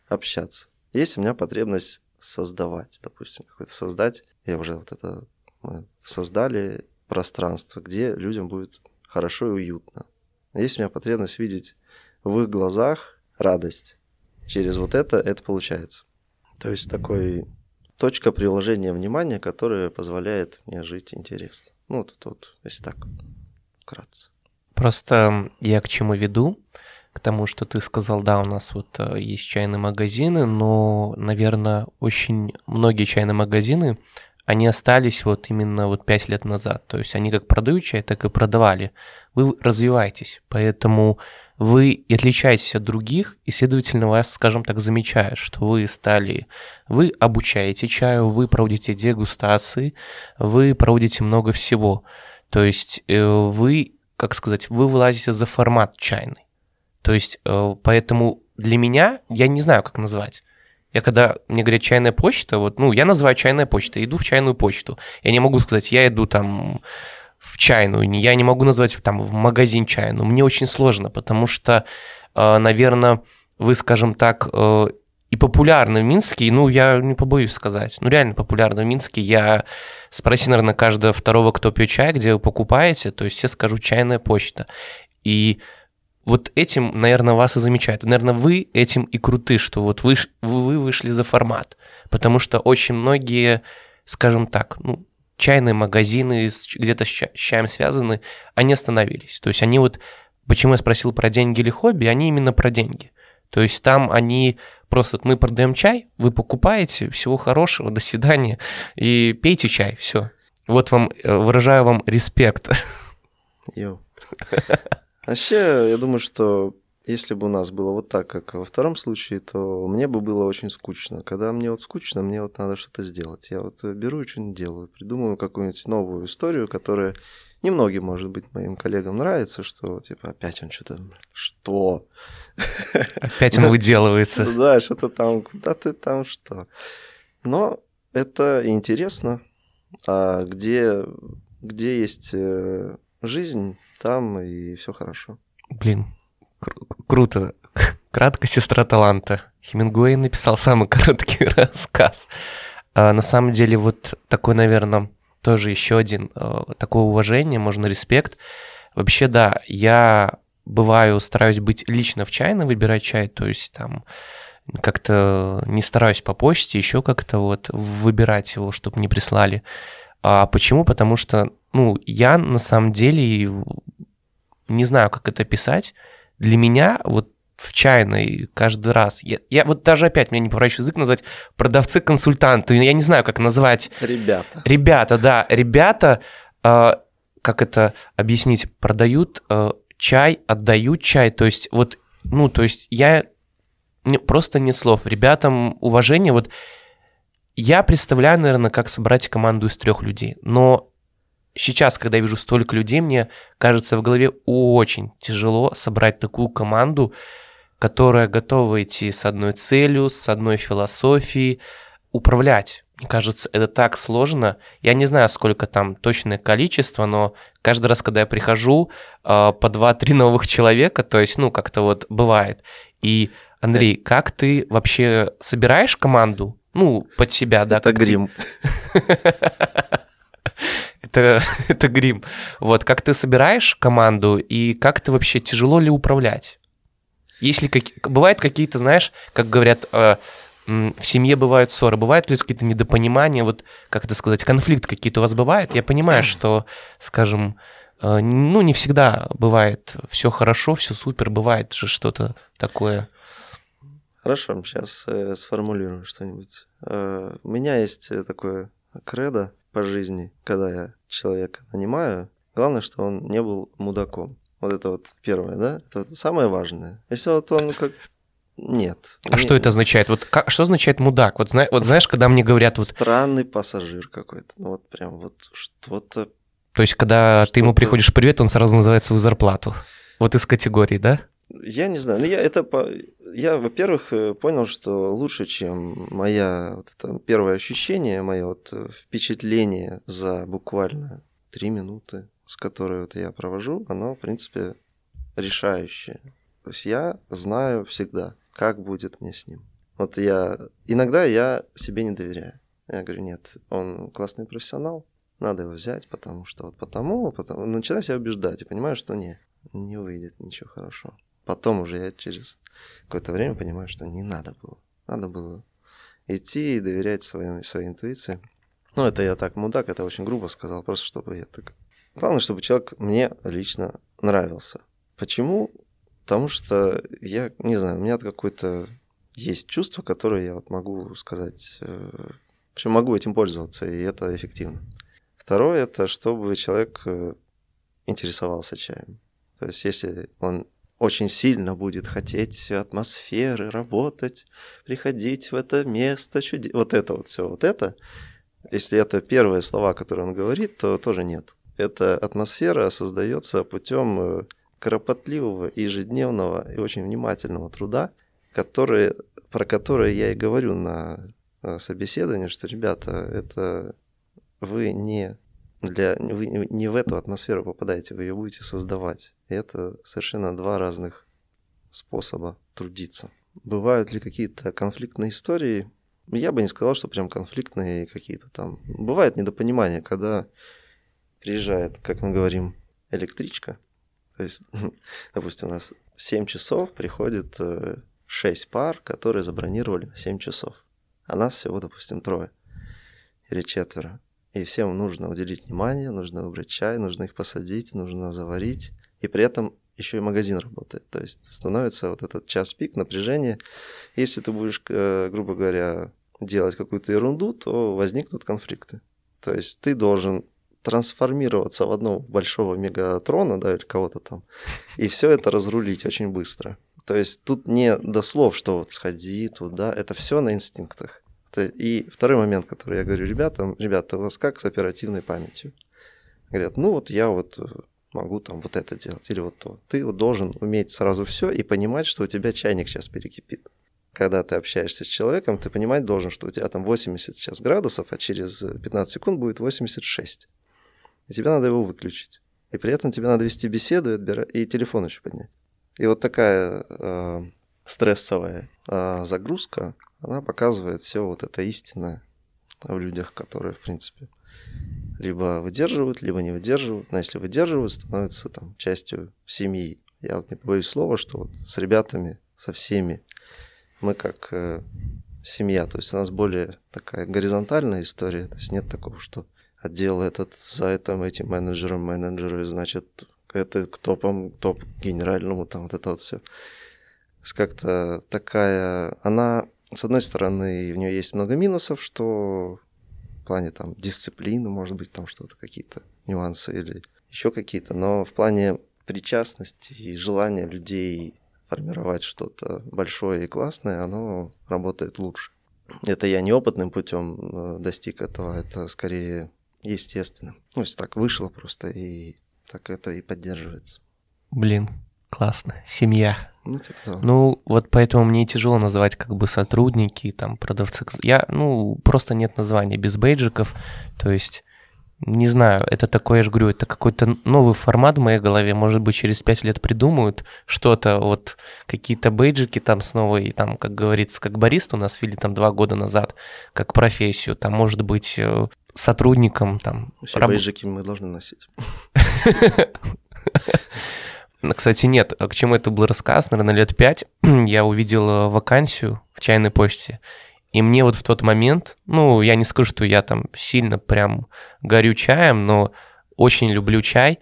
общаться. Есть у меня потребность создавать, допустим, какой-то создать. Я уже вот это мы создали пространство, где людям будет хорошо и уютно. Есть у меня потребность видеть в их глазах радость. Через вот это это получается. То есть такой точка приложения внимания, которая позволяет мне жить интересно. Ну, вот это вот, если так, вкратце. Просто я к чему веду? К тому, что ты сказал, да, у нас вот э, есть чайные магазины, но, наверное, очень многие чайные магазины, они остались вот именно вот пять лет назад. То есть они как продают так и продавали. Вы развиваетесь, поэтому вы отличаетесь от других, и, следовательно, вас, скажем так, замечают, что вы стали, вы обучаете чаю, вы проводите дегустации, вы проводите много всего. То есть э, вы как сказать, вы вылазите за формат чайный. То есть, э, поэтому для меня, я не знаю, как назвать. Я когда мне говорят чайная почта, вот, ну, я называю чайная почта, иду в чайную почту. Я не могу сказать, я иду там в чайную, я не могу назвать там в магазин чайную. Мне очень сложно, потому что, э, наверное, вы, скажем так, э, и популярны в Минске, ну, я не побоюсь сказать, ну, реально популярны в Минске. Я спроси, наверное, каждого второго, кто пьет чай, где вы покупаете, то есть все скажу чайная почта. И вот этим, наверное, вас и замечают. Наверное, вы этим и круты, что вот вы, вы вышли за формат. Потому что очень многие, скажем так, ну, чайные магазины где-то с чаем связаны, они остановились. То есть они вот, почему я спросил про деньги или хобби, они именно про деньги. То есть там они Просто вот мы продаем чай, вы покупаете, всего хорошего, до свидания, и пейте чай, все. Вот вам, э, выражаю вам респект. Йоу. Вообще, я думаю, что если бы у нас было вот так, как во втором случае, то мне бы было очень скучно. Когда мне вот скучно, мне вот надо что-то сделать. Я вот беру и что-нибудь делаю, придумываю какую-нибудь новую историю, которая немногим, может быть, моим коллегам нравится, что типа опять он что-то... Что? Опять он выделывается. Да, что-то там, куда ты там что. Но это интересно. А где, где есть э, жизнь, там и все хорошо. Блин, кру- круто. Кратко сестра таланта. Хемингуэй написал самый короткий рассказ. А, на самом деле вот такой, наверное, тоже еще один э, такое уважение, можно респект. Вообще, да, я бываю, стараюсь быть лично в чайно, выбирать чай, то есть там как-то не стараюсь по почте, еще как-то вот выбирать его, чтобы не прислали. А почему? Потому что, ну, я на самом деле не знаю, как это писать. Для меня вот в чайной каждый раз. Я, я вот даже опять меня не поворачиваю язык назвать продавцы-консультанты. Я не знаю, как назвать. Ребята. Ребята, да. Ребята, э, как это объяснить, продают э, чай, отдают чай. То есть вот, ну, то есть я мне просто нет слов. Ребятам уважение. Вот я представляю, наверное, как собрать команду из трех людей. Но сейчас, когда я вижу столько людей, мне кажется, в голове очень тяжело собрать такую команду, которая готова идти с одной целью, с одной философией, управлять. Мне кажется, это так сложно. Я не знаю, сколько там точное количество, но каждый раз, когда я прихожу, а, по 2-3 новых человека, то есть, ну, как-то вот бывает. И, Андрей, как ты вообще собираешь команду? Ну, под себя, да? Это грим. это, это грим. Вот, как ты собираешь команду и как ты вообще, тяжело ли управлять? Если как... бывают какие-то, знаешь, как говорят, э, в семье бывают ссоры, бывают ли какие-то недопонимания, вот, как это сказать, конфликт какие-то у вас бывают? Я понимаю, что, скажем, э, ну, не всегда бывает все хорошо, все супер, бывает же что-то такое. Хорошо, сейчас э, сформулирую что-нибудь. Э, у меня есть э, такое кредо по жизни, когда я человека нанимаю, главное, что он не был мудаком. Вот это вот первое, да? Это вот самое важное. Если вот он как... Нет. А не... что это означает? Вот как, что означает мудак? Вот, зна... вот знаешь, когда мне говорят вот... Странный пассажир какой-то. Ну вот прям вот что-то... То есть, когда что ты ему приходишь привет, он сразу называет свою зарплату. Вот из категории, да? Я не знаю. Ну, я это по... Я, во-первых, э, понял, что лучше, чем моя вот это первое ощущение, мое вот э, впечатление за буквально три минуты, с которой вот я провожу, оно, в принципе, решающее. То есть я знаю всегда, как будет мне с ним. Вот я... Иногда я себе не доверяю. Я говорю, нет, он классный профессионал, надо его взять, потому что вот потому, потому... Начинаю себя убеждать и понимаю, что не, не выйдет ничего хорошего. Потом уже я через какое-то время понимаю, что не надо было. Надо было идти и доверять своей, своей интуиции. Ну, это я так мудак, это очень грубо сказал, просто чтобы я так... Главное, чтобы человек мне лично нравился. Почему? Потому что я, не знаю, у меня какое-то есть чувство, которое я вот могу сказать, э, в общем, могу этим пользоваться, и это эффективно. Второе, это чтобы человек э, интересовался чаем. То есть, если он очень сильно будет хотеть атмосферы, работать, приходить в это место, чуде... вот это вот все, вот это, если это первые слова, которые он говорит, то тоже нет. Эта атмосфера создается путем э, кропотливого, ежедневного и очень внимательного труда, который, про который я и говорю на э, собеседовании, что, ребята, это вы не для, вы не в эту атмосферу попадаете, вы ее будете создавать. И это совершенно два разных способа трудиться. Бывают ли какие-то конфликтные истории? Я бы не сказал, что прям конфликтные какие-то там. Бывает недопонимание, когда приезжает, как мы говорим, электричка. То есть, допустим, у нас 7 часов приходит 6 э, пар, которые забронировали на 7 часов. А нас всего, допустим, трое или четверо. И всем нужно уделить внимание, нужно выбрать чай, нужно их посадить, нужно заварить. И при этом еще и магазин работает. То есть становится вот этот час пик, напряжение. Если ты будешь, э, грубо говоря, делать какую-то ерунду, то возникнут конфликты. То есть ты должен трансформироваться в одного большого мегатрона, да, или кого-то там, и все это разрулить очень быстро. То есть тут не до слов, что вот сходи туда, это все на инстинктах. И второй момент, который я говорю ребятам, ребята, у вас как с оперативной памятью? Говорят, ну вот я вот э, могу там вот это делать или вот то. Ты вот должен уметь сразу все и понимать, что у тебя чайник сейчас перекипит. Когда ты общаешься с человеком, ты понимать должен, что у тебя там 80 сейчас градусов, а через 15 секунд будет 86. И тебе надо его выключить. И при этом тебе надо вести беседу и, отбира... и телефон еще поднять. И вот такая э, стрессовая э, загрузка, она показывает все вот это истинное в людях, которые, в принципе, либо выдерживают, либо не выдерживают. Но если выдерживают, становятся там частью семьи. Я вот не побоюсь слова, что вот с ребятами, со всеми, мы как э, семья. То есть у нас более такая горизонтальная история. То есть нет такого, что отдел этот за этим, этим менеджером, менеджеры, значит, это к топам, топ генеральному, там вот это вот все. Как-то такая, она, с одной стороны, в нее есть много минусов, что в плане там дисциплины, может быть, там что-то, какие-то нюансы или еще какие-то, но в плане причастности и желания людей формировать что-то большое и классное, оно работает лучше. Это я неопытным путем э, достиг этого, это скорее естественно. Ну, есть так вышло просто, и так это и поддерживается. Блин, классно. Семья. Ну, типа того. Ну, вот поэтому мне тяжело называть как бы сотрудники, там, продавцы. Я, ну, просто нет названия без бейджиков. То есть, не знаю, это такое, я же говорю, это какой-то новый формат в моей голове. Может быть, через пять лет придумают что-то, вот какие-то бейджики там снова, и там, как говорится, как барист у нас ввели там два года назад, как профессию. Там, может быть, э, сотрудникам там... Все раб... бейджики мы должны носить. Ну, кстати, нет, а к чему это был рассказ, наверное, лет пять я увидел э, вакансию в чайной почте, и мне вот в тот момент, ну, я не скажу, что я там сильно прям горю чаем, но очень люблю чай,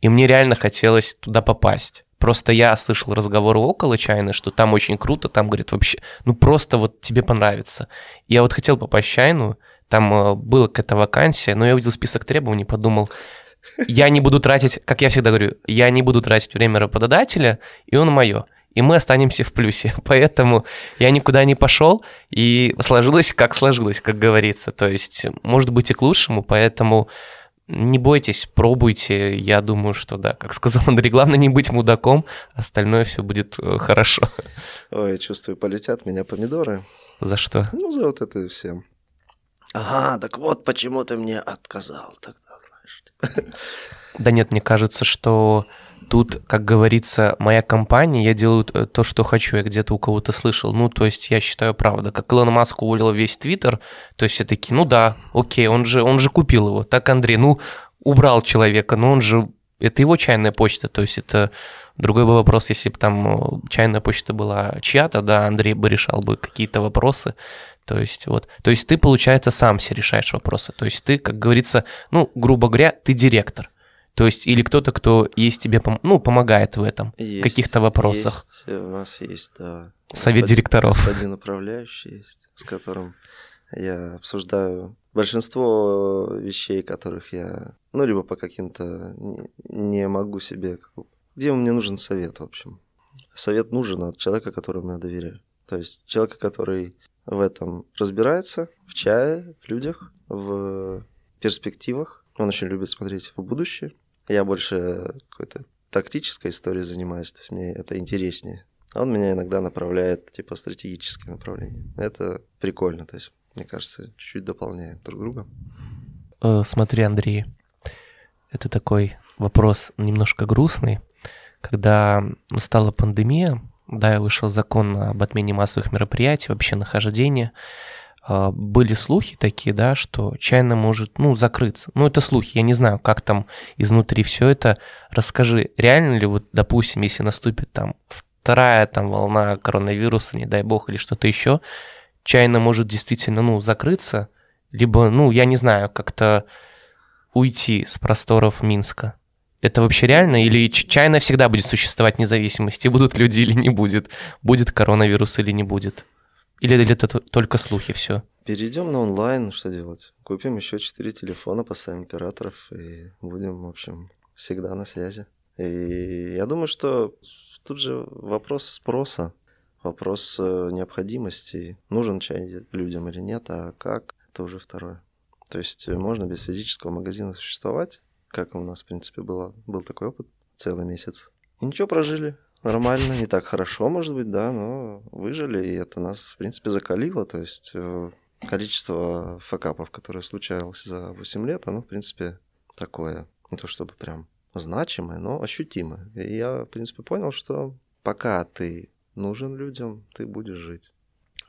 и мне реально хотелось туда попасть. Просто я слышал разговоры около чайной, что там очень круто, там, говорит, вообще, ну просто вот тебе понравится. Я вот хотел попасть в чайную, там э, была какая-то вакансия, но я увидел список требований, подумал, я не буду тратить, как я всегда говорю, я не буду тратить время работодателя, и он мое. И мы останемся в плюсе. Поэтому я никуда не пошел, и сложилось, как сложилось, как говорится. То есть, может быть, и к лучшему, поэтому не бойтесь, пробуйте. Я думаю, что да, как сказал Андрей, главное не быть мудаком, остальное все будет э, хорошо. Ой, чувствую, полетят меня помидоры. За что? Ну, за вот это всем. Ага, так вот почему ты мне отказал тогда. Да нет, мне кажется, что тут, как говорится, моя компания, я делаю э, то, что хочу, я где-то у кого-то слышал. Ну, то есть я считаю правда. Как Илон Маск уволил весь Твиттер, то есть все такие, ну да, окей, он же, он же купил его. Так, Андрей, ну, убрал человека, но он же, это его чайная почта, то есть это другой бы вопрос, если бы там э, чайная почта была чья-то, да, Андрей бы решал бы какие-то вопросы, то есть вот, то есть ты, получается, сам все решаешь вопросы. То есть ты, как говорится, ну, грубо говоря, ты директор. То есть или кто-то, кто есть тебе, ну, помогает в этом, в каких-то вопросах. Есть, у нас есть, да. Совет господин, директоров. Господин управляющий есть, с которым я обсуждаю большинство вещей, которых я, ну, либо по каким-то не, не могу себе, где мне нужен совет, в общем. Совет нужен от человека, которому я доверяю. То есть человека, который в этом разбирается, в чае, в людях, в перспективах. Он очень любит смотреть в будущее. Я больше какой-то тактической историей занимаюсь, то есть мне это интереснее. А он меня иногда направляет, типа, стратегические направления. Это прикольно, то есть, мне кажется, чуть-чуть дополняем друг друга. Э, смотри, Андрей, это такой вопрос немножко грустный. Когда стала пандемия, да, вышел закон об отмене массовых мероприятий, вообще нахождения. А, были слухи такие, да, что чайно может, ну, закрыться. Ну, это слухи, я не знаю, как там изнутри все это. Расскажи, реально ли вот, допустим, если наступит там вторая там волна коронавируса, не дай бог, или что-то еще, чайно может действительно, ну, закрыться, либо, ну, я не знаю, как-то уйти с просторов Минска. Это вообще реально? Или чай навсегда будет существовать независимости? Будут люди или не будет? Будет коронавирус или не будет? Или это только слухи все? Перейдем на онлайн, что делать? Купим еще четыре телефона, поставим операторов и будем, в общем, всегда на связи. И я думаю, что тут же вопрос спроса, вопрос э, необходимости, нужен чай людям или нет, а как, это уже второе. То есть э, можно без физического магазина существовать, как у нас, в принципе, было, был такой опыт целый месяц. И ничего, прожили. Нормально, не так хорошо, может быть, да, но выжили, и это нас, в принципе, закалило. То есть э, количество факапов, которые случалось за 8 лет, оно, в принципе, такое. Не то чтобы прям значимое, но ощутимое. И я, в принципе, понял, что пока ты нужен людям, ты будешь жить.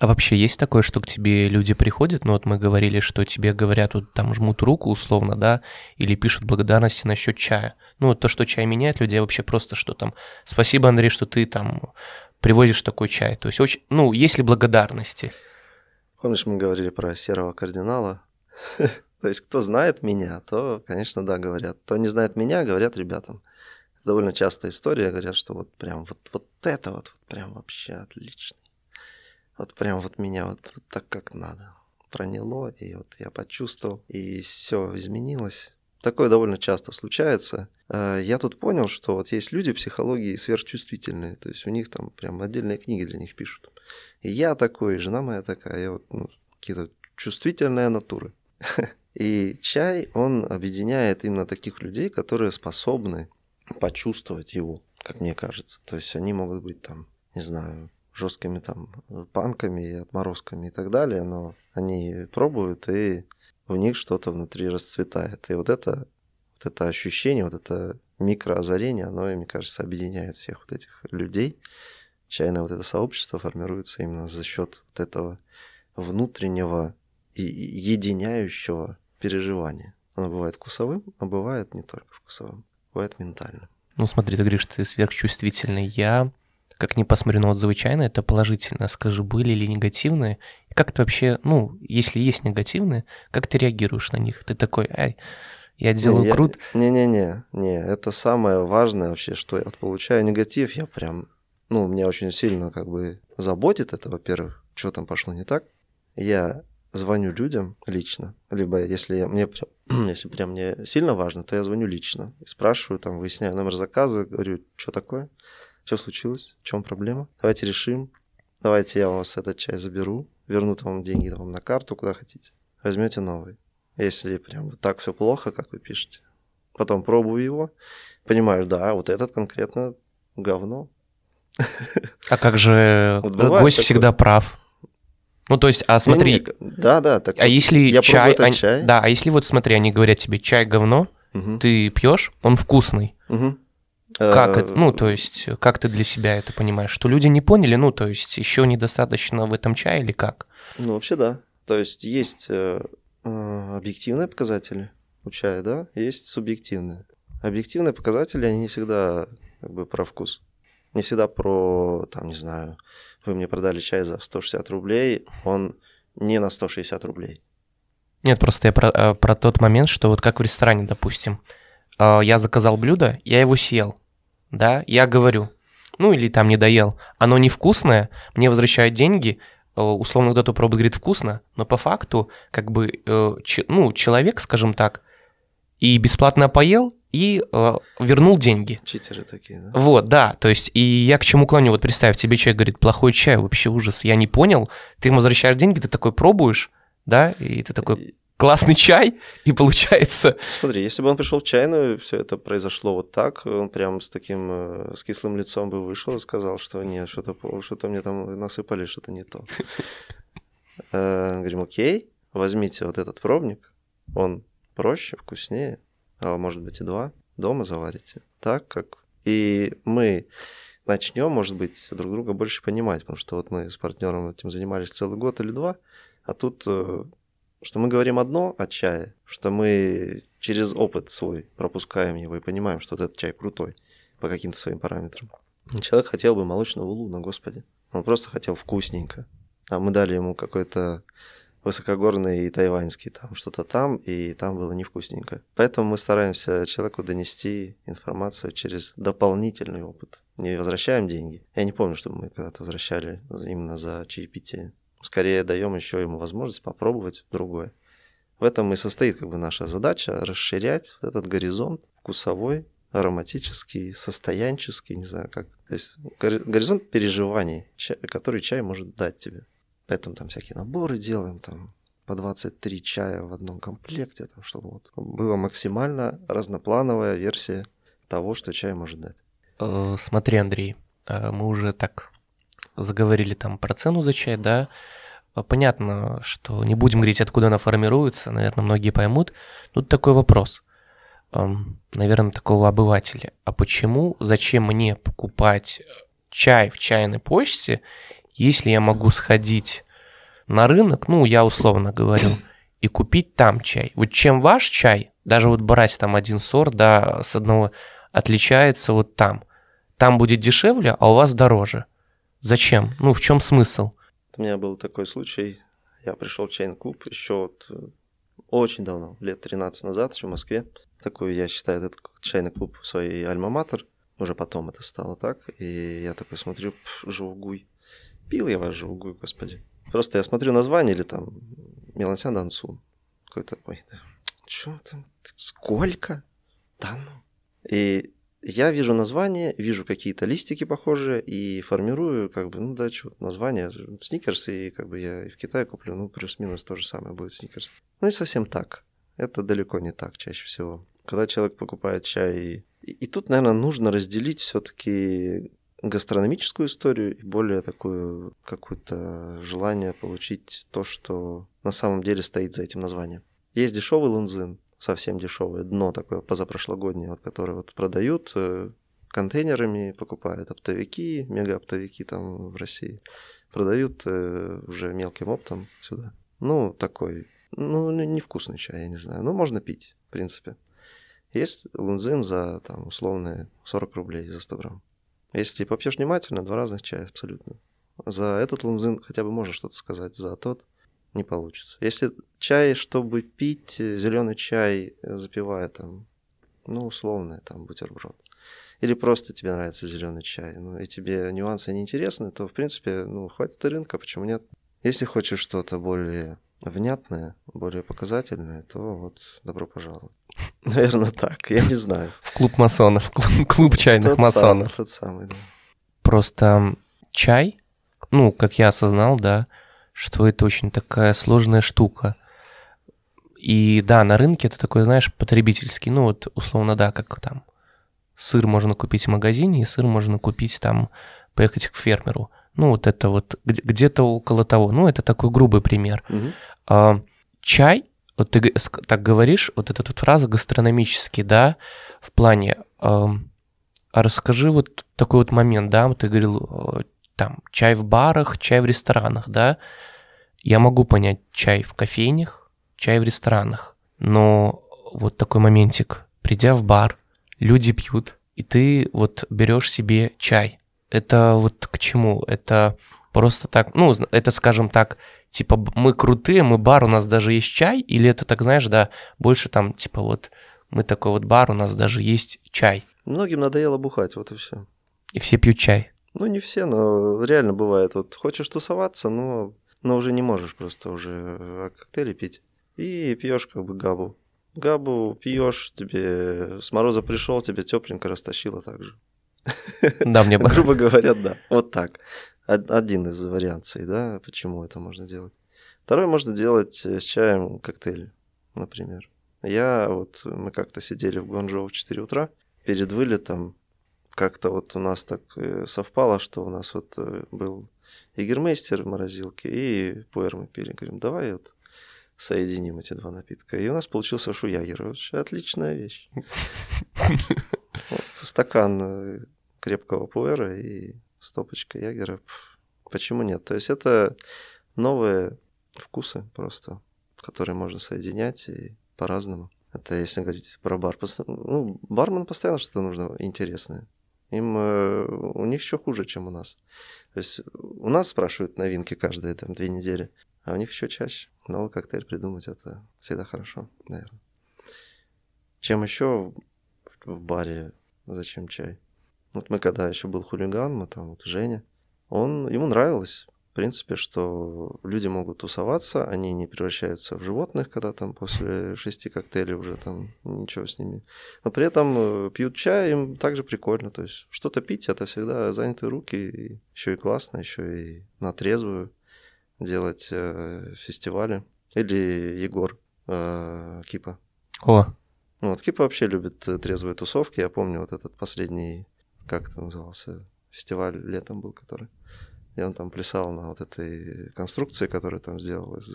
А вообще есть такое, что к тебе люди приходят, ну вот мы говорили, что тебе говорят, вот там жмут руку условно, да, или пишут благодарности насчет чая. Ну вот то, что чай меняет людей, а вообще просто что там, спасибо, Андрей, что ты там привозишь такой чай. То есть очень, ну, есть ли благодарности? Помнишь, мы говорили про серого кардинала? То есть кто знает меня, то, конечно, да, говорят. Кто не знает меня, говорят ребятам. Довольно частая история, говорят, что вот прям вот, вот это вот, вот прям вообще отлично. Вот прям вот меня вот, вот так, как надо, проняло, и вот я почувствовал, и все изменилось. Такое довольно часто случается. А, я тут понял, что вот есть люди психологии сверхчувствительные, то есть у них там прям отдельные книги для них пишут. И я такой, и жена моя такая, я вот ну, какие-то чувствительные натуры. И чай, он объединяет именно таких людей, которые способны почувствовать его, как мне кажется. То есть они могут быть там, не знаю, жесткими там панками и отморозками и так далее, но они пробуют, и у них что-то внутри расцветает. И вот это, вот это ощущение, вот это микроозарение, оно, мне кажется, объединяет всех вот этих людей. Чайное вот это сообщество формируется именно за счет вот этого внутреннего и единяющего переживания. Оно бывает вкусовым, а бывает не только вкусовым, бывает ментальным. Ну смотри, ты говоришь, ты сверхчувствительный. Я как не посмотрю на отзывы чайно, это положительно. Скажи, были ли негативные? Как ты вообще, ну, если есть негативные, как ты реагируешь на них? Ты такой, ай, я делаю не, крут. Не-не-не, не, это самое важное вообще, что я получаю негатив, я прям, ну, меня очень сильно как бы заботит это, во-первых, что там пошло не так. Я звоню людям лично, либо если я, мне если прям мне сильно важно, то я звоню лично и спрашиваю, там, выясняю номер заказа, говорю, что такое, что случилось? В чем проблема? Давайте решим. Давайте я у вас этот чай заберу, верну вам деньги вам на карту, куда хотите. Возьмете новый. Если прям вот так все плохо, как вы пишете. Потом пробую его, понимаю, да, вот этот конкретно говно. А как же вот гость такое. всегда прав? Ну, то есть, а смотри... Не, не, да, да. Так а вот если я чай, они, чай... Да, а если вот смотри, они говорят тебе, чай говно, угу. ты пьешь, он вкусный. Угу. Как это, ну, то есть, как ты для себя это понимаешь? Что люди не поняли, ну, то есть, еще недостаточно в этом чае или как? Ну, вообще, да. То есть, есть э, э, объективные показатели у чая, да, есть субъективные. Объективные показатели, они не всегда как бы про вкус. Не всегда про, там, не знаю, вы мне продали чай за 160 рублей, он не на 160 рублей. Нет, просто я про, э, про тот момент, что вот как в ресторане, допустим, я заказал блюдо, я его съел да, я говорю, ну или там не доел, оно невкусное, мне возвращают деньги, э, условно кто-то пробует, говорит, вкусно, но по факту, как бы, э, ну, человек, скажем так, и бесплатно поел, и э, вернул деньги. Читеры такие, да? Вот, да, то есть, и я к чему клоню, вот представь, тебе человек говорит, плохой чай, вообще ужас, я не понял, ты ему возвращаешь деньги, ты такой пробуешь, да, и ты такой, классный чай, и получается... Смотри, если бы он пришел в чайную, все это произошло вот так, он прям с таким, э, с кислым лицом бы вышел и сказал, что нет, что-то что мне там насыпали, что-то не то. Э, говорим, окей, возьмите вот этот пробник, он проще, вкуснее, а может быть и два, дома заварите, так как... И мы начнем, может быть, друг друга больше понимать, потому что вот мы с партнером этим занимались целый год или два, а тут э, что мы говорим одно о чае, что мы через опыт свой пропускаем его и понимаем, что этот чай крутой по каким-то своим параметрам. Человек хотел бы молочного луна, господи. Он просто хотел вкусненько. А мы дали ему какой-то высокогорный и тайваньский, там что-то там, и там было невкусненько. Поэтому мы стараемся человеку донести информацию через дополнительный опыт. Не возвращаем деньги. Я не помню, чтобы мы когда-то возвращали именно за чаепитие. Скорее даем еще ему возможность попробовать другое. В этом и состоит как бы наша задача расширять этот горизонт вкусовой, ароматический, состоянческий, не знаю как. То есть горизонт переживаний, который чай может дать тебе. Поэтому там всякие наборы делаем, там по 23 чая в одном комплекте, там, чтобы вот была максимально разноплановая версия того, что чай может дать. Э, смотри, Андрей, э, мы уже так заговорили там про цену за чай, да, э, Понятно, что не будем говорить, откуда она формируется, наверное, многие поймут. Тут такой вопрос, эм, наверное, такого обывателя. А почему, зачем мне покупать чай в чайной почте, если я могу сходить на рынок, ну, я условно говорю, и купить там чай. Вот чем ваш чай, даже вот брать там один сорт, да, с одного отличается вот там. Там будет дешевле, а у вас дороже. Зачем? Ну, в чем смысл? У меня был такой случай. Я пришел в чайный клуб еще вот э, очень давно, лет 13 назад, еще в Москве. Такой, я считаю, этот чайный клуб свой альма-матер. Уже потом это стало так. И я такой смотрю, Жугуй. Пил я ваш Жугуй, господи. Просто я смотрю название или там Мелансян Дансун. Какой-то, ой, да, что там, сколько? Да ну. И я вижу название, вижу какие-то листики похожие и формирую, как бы, ну да, что, название, сникерс, и как бы я и в Китае куплю, ну, плюс-минус то же самое будет сникерс. Ну и совсем так. Это далеко не так чаще всего. Когда человек покупает чай, и, и тут, наверное, нужно разделить все-таки гастрономическую историю и более такую какое-то желание получить то, что на самом деле стоит за этим названием. Есть дешевый лунзин, совсем дешевое дно такое позапрошлогоднее, вот, которое вот продают э, контейнерами, покупают оптовики, мега-оптовики там в России, продают э, уже мелким оптом сюда. Ну, такой, ну, невкусный чай, я не знаю. Ну, можно пить, в принципе. Есть лунзин за, там, условные 40 рублей за 100 грамм. Если попьешь внимательно, два разных чая абсолютно. За этот лунзин хотя бы можно что-то сказать, за тот не получится. Если чай, чтобы пить, э, зеленый чай, э, запивая там, ну, условно, там, бутерброд. Или просто тебе нравится зеленый чай, ну, и тебе нюансы не интересны, то, в принципе, ну, хватит и рынка, почему нет? Если хочешь что-то более внятное, более показательное, то вот добро пожаловать. Наверное, так, я не знаю. В клуб масонов, клуб, клуб чайных тот масонов. Самый, тот самый, да. Просто чай, ну, как я осознал, да, что это очень такая сложная штука. И да, на рынке это такой, знаешь, потребительский, ну вот условно, да, как там сыр можно купить в магазине, и сыр можно купить там, поехать к фермеру. Ну вот это вот где-то около того. Ну это такой грубый пример. А, чай, вот ты так говоришь, вот эта вот фраза гастрономический, да, в плане, а расскажи вот такой вот момент, да, ты говорил, э, там, чай в барах, чай в ресторанах, да, я могу понять чай в кофейнях, чай в ресторанах, но вот такой моментик, придя в бар, люди пьют, и ты вот берешь себе чай. Это вот к чему? Это просто так, ну, это, скажем так, типа мы крутые, мы бар, у нас даже есть чай, или это так, знаешь, да, больше там, типа вот мы такой вот бар, у нас даже есть чай, Многим надоело бухать, вот и все. и все пьют чай. Ну, не все, но реально бывает. Вот хочешь тусоваться, но, но уже не можешь просто уже э, коктейли пить. И пьешь как бы габу. Габу пьешь, тебе с мороза пришел, тебе тепленько растащило так же. Да, мне. Грубо говоря, да. Вот так. Од- Один из вариаций, да, почему это можно делать. Второй можно делать э, с чаем коктейль, например. Я вот, мы как-то сидели в Гуанчжоу в 4 утра, перед вылетом как-то вот у нас так э, совпало, что у нас вот э, был егермейстер в морозилке и пуэр мы пили. Говорим, давай вот соединим эти два напитка. И у нас получился шуягер. Вообще отличная вещь. Стакан э, крепкого пуэра и стопочка ягера. Почему нет? То есть это новые вкусы просто, которые можно соединять и по-разному. Это если говорить про бар. Ну, бармен постоянно что-то нужно интересное. Им э, у них еще хуже, чем у нас. То есть у нас спрашивают новинки каждые там две недели, а у них еще чаще. новый коктейль придумать это всегда хорошо, наверное. Чем еще в, в баре зачем чай? Вот мы когда еще был хулиган, мы там вот Женя, он, ему нравилось в принципе, что люди могут тусоваться, они не превращаются в животных, когда там после шести коктейлей уже там ничего с ними. Но при этом э, пьют чай, им также прикольно. То есть что-то пить это всегда занятые руки, и еще и классно, еще и на трезвую делать э, фестивали. Или Егор э, Кипа. О. Ну, вот Кипа вообще любит трезвые тусовки. Я помню вот этот последний, как это назывался, фестиваль летом был, который и он там плясал на вот этой конструкции, которую там сделал из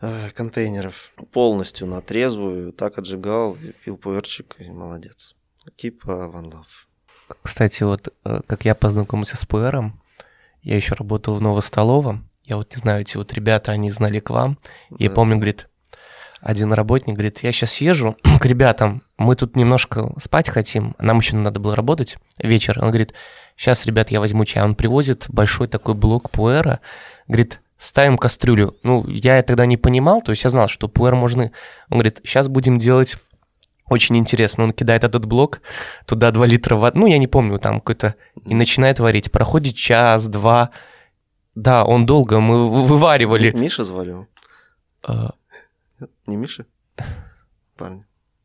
э, контейнеров. Полностью на трезвую, так отжигал, пил пуэрчик, и молодец. Типа Ван Лав. Кстати, вот э, как я познакомился с пуэром, я еще работал в Новостоловом. Я вот не знаю, эти вот ребята, они знали к вам. Да. И я помню, говорит, один работник говорит, я сейчас езжу к ребятам, мы тут немножко спать хотим, нам еще надо было работать вечер. Он говорит, сейчас, ребят, я возьму чай. Он привозит большой такой блок пуэра, говорит, ставим кастрюлю. Ну, я тогда не понимал, то есть я знал, что пуэр можно... Он говорит, сейчас будем делать очень интересно. Он кидает этот блок, туда 2 литра воды, ну, я не помню, там какой-то, и начинает варить. Проходит час, два. Да, он долго, мы вываривали. Миша звали его? Не Миша? Парень.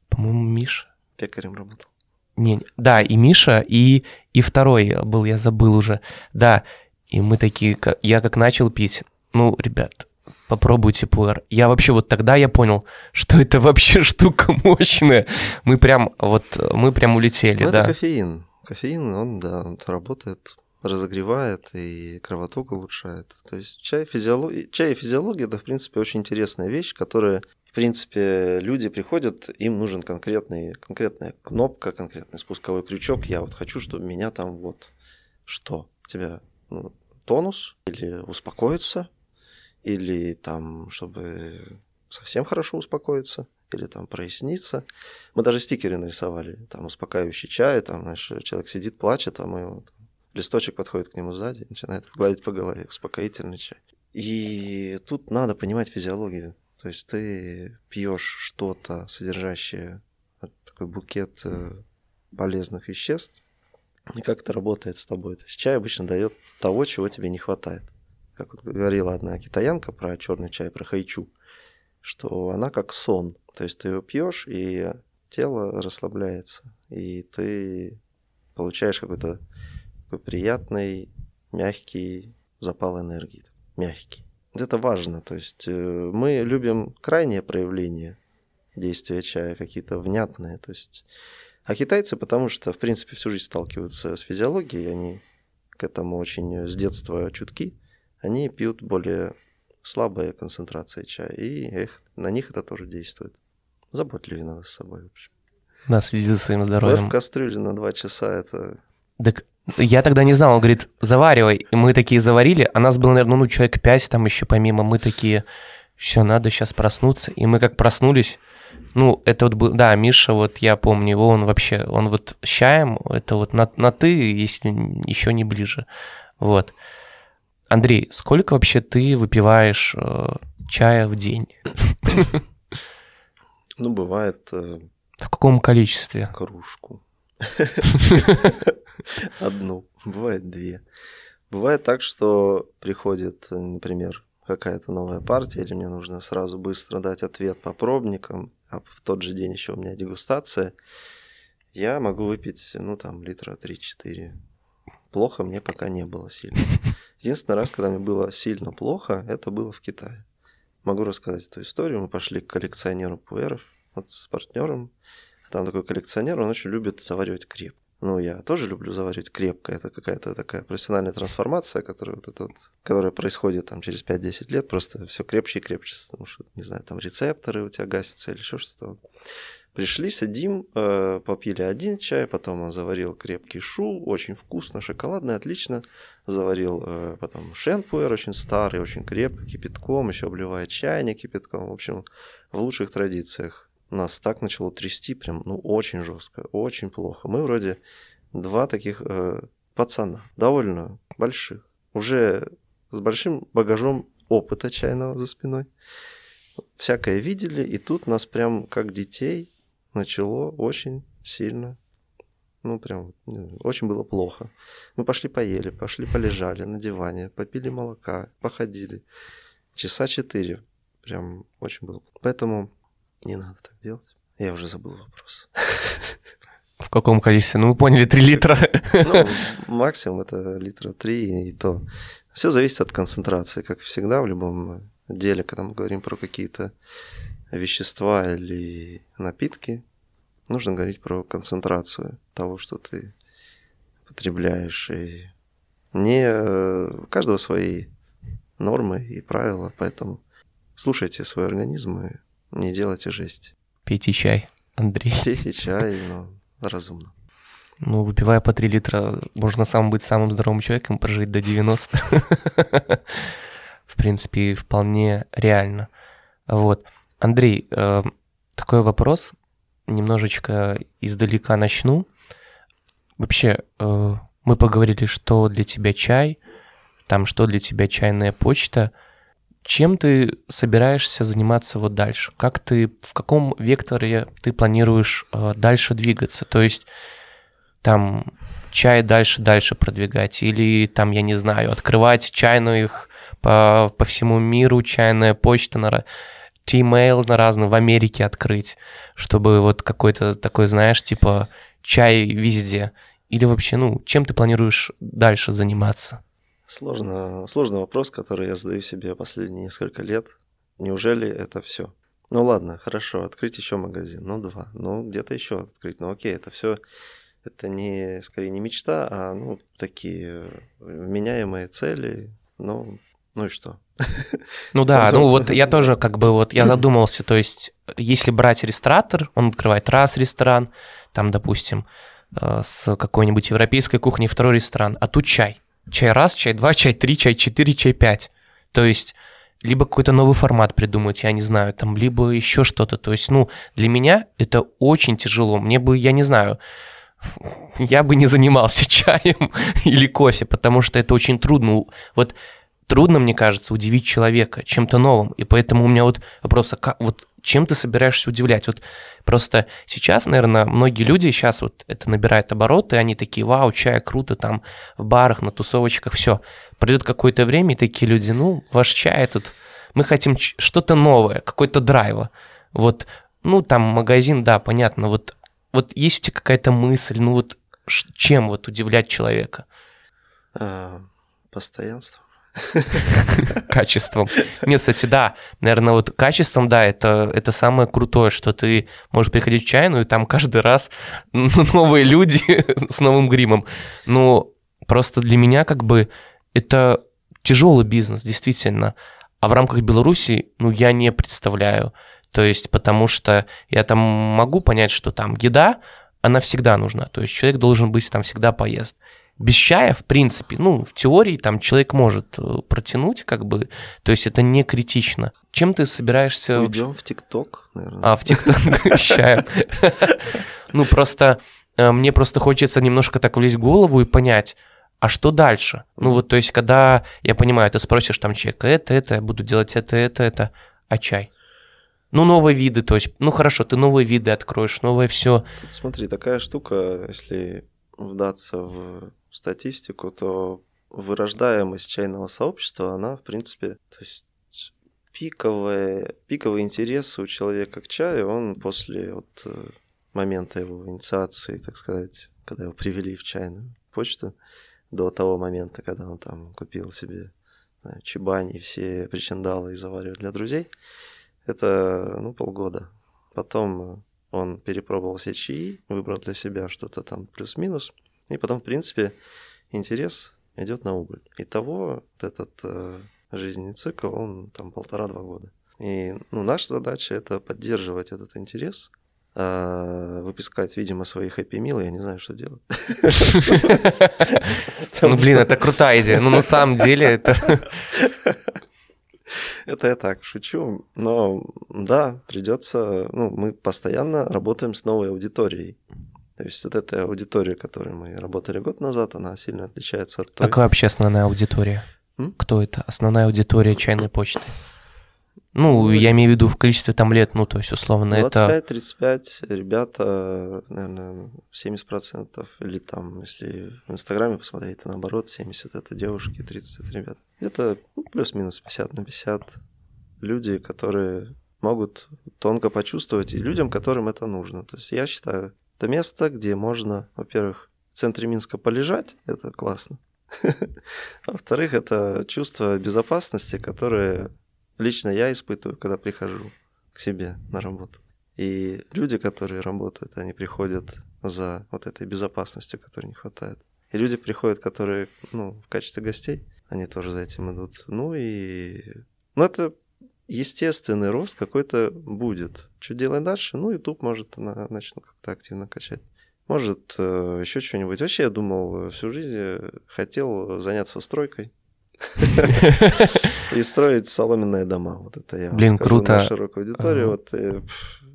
По-моему, Миша. Пекарем работал. Не, да, и Миша, и, и второй был, я забыл уже. Да, и мы такие, я как начал пить, ну, ребят, попробуйте пуэр. Я вообще вот тогда я понял, что это вообще штука мощная. Мы прям, вот, мы прям улетели, ну, да. Это кофеин. Кофеин, он, да, он работает, разогревает и кровоток улучшает. То есть чай, физиолог... чай и физиология – это, в принципе, очень интересная вещь, которая в принципе, люди приходят, им нужен конкретный, конкретная кнопка, конкретный спусковой крючок. Я вот хочу, чтобы меня там вот что? Тебя ну, тонус или успокоиться, или там, чтобы совсем хорошо успокоиться, или там проясниться. Мы даже стикеры нарисовали, там успокаивающий чай, там, знаешь, человек сидит, плачет, а мы вот, листочек подходит к нему сзади, начинает гладить по голове, успокоительный чай. И тут надо понимать физиологию то есть ты пьешь что-то, содержащее такой букет э, полезных веществ, и как это работает с тобой. То есть чай обычно дает того, чего тебе не хватает. Как вот говорила одна китаянка про черный чай, про хайчу, что она как сон. То есть ты его пьешь, и тело расслабляется, и ты получаешь какой-то такой приятный, мягкий запал энергии. Мягкий. Это важно. То есть э, мы любим крайнее проявление действия чая, какие-то внятные. То есть... А китайцы, потому что, в принципе, всю жизнь сталкиваются с физиологией, они к этому очень с детства чутки, они пьют более слабые концентрации чая, и их, на них это тоже действует. Заботливее надо с собой, в общем. Да, следить за своим здоровьем. в кастрюле на два часа это... Так я тогда не знал, он говорит, заваривай. И мы такие заварили, а нас было, наверное, ну, человек пять там еще помимо. Мы такие, все, надо сейчас проснуться. И мы как проснулись, ну, это вот был, да, Миша, вот я помню его, он вообще, он вот с чаем, это вот на, на ты, если еще не ближе. Вот. Андрей, сколько вообще ты выпиваешь э, чая в день? Ну, бывает... Э, в каком количестве? Кружку. Одну, бывает две. Бывает так, что приходит, например, какая-то новая партия, или мне нужно сразу быстро дать ответ по пробникам, а в тот же день еще у меня дегустация, я могу выпить, ну, там, литра 3-4. Плохо мне пока не было сильно. Единственный раз, когда мне было сильно плохо, это было в Китае. Могу рассказать эту историю. Мы пошли к коллекционеру пуэров, вот с партнером. Там такой коллекционер, он очень любит заваривать креп. Ну, я тоже люблю заваривать крепко. Это какая-то такая профессиональная трансформация, которая, вот вот, которая происходит там через 5-10 лет. Просто все крепче и крепче. Потому что, не знаю, там рецепторы у тебя гасятся или еще что-то. Пришли, сидим, э, попили один чай, потом он заварил крепкий шу, очень вкусно, шоколадный, отлично. Заварил э, потом шенпуэр, очень старый, очень крепко, кипятком, еще обливает чайник кипятком. В общем, в лучших традициях нас так начало трясти, прям, ну, очень жестко, очень плохо. Мы вроде два таких э, пацана, довольно больших, уже с большим багажом опыта чайного за спиной. всякое видели, и тут нас прям как детей начало очень сильно ну, прям очень было плохо. Мы пошли поели, пошли полежали на диване, попили молока, походили. Часа четыре. Прям очень было. Поэтому не надо так делать. Я уже забыл вопрос. В каком количестве? Ну, мы поняли, 3 литра. Ну, максимум это литра 3, и то. Все зависит от концентрации, как всегда в любом деле, когда мы говорим про какие-то вещества или напитки, нужно говорить про концентрацию того, что ты потребляешь. И не у каждого свои нормы и правила, поэтому слушайте свой организм и не делайте жесть. Пейте чай, Андрей. Пейте чай, но разумно. Ну, выпивая по 3 литра, можно сам быть самым здоровым человеком, прожить до 90. В принципе, вполне реально. Вот. Андрей, э, такой вопрос, немножечко издалека начну. Вообще, э, мы поговорили, что для тебя чай, там, что для тебя чайная почта – чем ты собираешься заниматься вот дальше? Как ты, в каком векторе ты планируешь э, дальше двигаться? То есть там чай дальше, дальше продвигать или там, я не знаю, открывать чайную их по, по всему миру, чайная почта на T-mail на разные в Америке открыть, чтобы вот какой-то такой, знаешь, типа чай везде. Или вообще, ну, чем ты планируешь дальше заниматься? Сложно, сложный вопрос, который я задаю себе последние несколько лет. Неужели это все? Ну ладно, хорошо, открыть еще магазин, ну два, ну где-то еще открыть, ну окей, это все, это не скорее не мечта, а ну такие меняемые цели, ну ну и что? Ну да, ну вот я тоже как бы вот я задумался, то есть если брать ресторатор, он открывает раз ресторан, там, допустим, э, с какой-нибудь европейской кухней второй ресторан, а тут чай. Чай раз, чай два, чай три, чай четыре, чай пять. То есть либо какой-то новый формат придумать, я не знаю, там, либо еще что-то. То есть, ну, для меня это очень тяжело. Мне бы, я не знаю, я бы не занимался чаем или кофе, потому что это очень трудно. Вот трудно, мне кажется, удивить человека чем-то новым. И поэтому у меня вот вопрос, а как, вот чем ты собираешься удивлять? Вот просто сейчас, наверное, многие люди сейчас вот это набирают обороты, они такие, вау, чай круто, там в барах, на тусовочках, все. Пройдет какое-то время, и такие люди, ну, ваш чай тут, мы хотим что-то новое, какой-то драйва. Вот, ну, там магазин, да, понятно, вот, вот есть у тебя какая-то мысль, ну, вот чем вот удивлять человека? А, постоянство. Качеством. Нет, кстати, да, наверное, вот качеством, да, это, это самое крутое, что ты можешь приходить в чайную, и там каждый раз новые люди с новым гримом. Ну, просто для меня как бы это тяжелый бизнес, действительно. А в рамках Беларуси, ну, я не представляю. То есть, потому что я там могу понять, что там еда, она всегда нужна. То есть человек должен быть там всегда поест без чая, в принципе, ну, в теории там человек может э, протянуть, как бы, то есть это не критично. Чем ты собираешься... Уйдем в ТикТок, наверное. А, в ТикТок с чаем. Ну, просто э, мне просто хочется немножко так влезть в голову и понять, а что дальше? Ну, вот, то есть, когда, я понимаю, ты спросишь там человека, это, это, я буду делать это, это, это, а чай? Ну, новые виды, то есть, ну, хорошо, ты новые виды откроешь, новое все. Смотри, такая штука, если вдаться в статистику, то вырождаемость чайного сообщества, она, в принципе, то есть пиковый, пиковый интерес у человека к чаю, он после вот э, момента его инициации, так сказать, когда его привели в чайную почту, до того момента, когда он там купил себе знаю, чебани все причиндалы и заваривал для друзей, это, ну, полгода. Потом он перепробовал все чаи, выбрал для себя что-то там плюс-минус – и потом, в принципе, интерес идет на убыль. Итого этот э, жизненный цикл, он там полтора-два года. И ну, наша задача это поддерживать этот интерес, а выпускать, видимо, свои хэппи милы, я не знаю, что делать. Ну, блин, это крутая идея. Ну, на самом деле, это... Это я так шучу, но да, придется, ну, мы постоянно работаем с новой аудиторией. То есть вот эта аудитория, которой мы работали год назад, она сильно отличается от той. Какая вообще основная аудитория? М? Кто это? Основная аудитория чайной почты? Ну, Ну, я имею в виду в количестве там лет, ну, то есть, условно, это... 25-35 ребята, наверное, 70%, или там, если в Инстаграме посмотреть, то наоборот, 70 это девушки, 30 это ребята. Где-то ну, плюс-минус 50 на 50 люди, которые могут тонко почувствовать, и людям, которым это нужно. То есть я считаю, это место, где можно, во-первых, в центре Минска полежать, это классно. А во-вторых, это чувство безопасности, которое лично я испытываю, когда прихожу к себе на работу. И люди, которые работают, они приходят за вот этой безопасностью, которой не хватает. И люди приходят, которые, ну, в качестве гостей, они тоже за этим идут. Ну и... Ну, это естественный рост какой-то будет. Что делать дальше? Ну, YouTube может на, начну как-то активно качать. Может, э, еще что-нибудь. Вообще, я думал, э, всю жизнь хотел заняться стройкой. И строить соломенные дома. Вот это я Блин, круто. на широкую аудиторию. Вот э,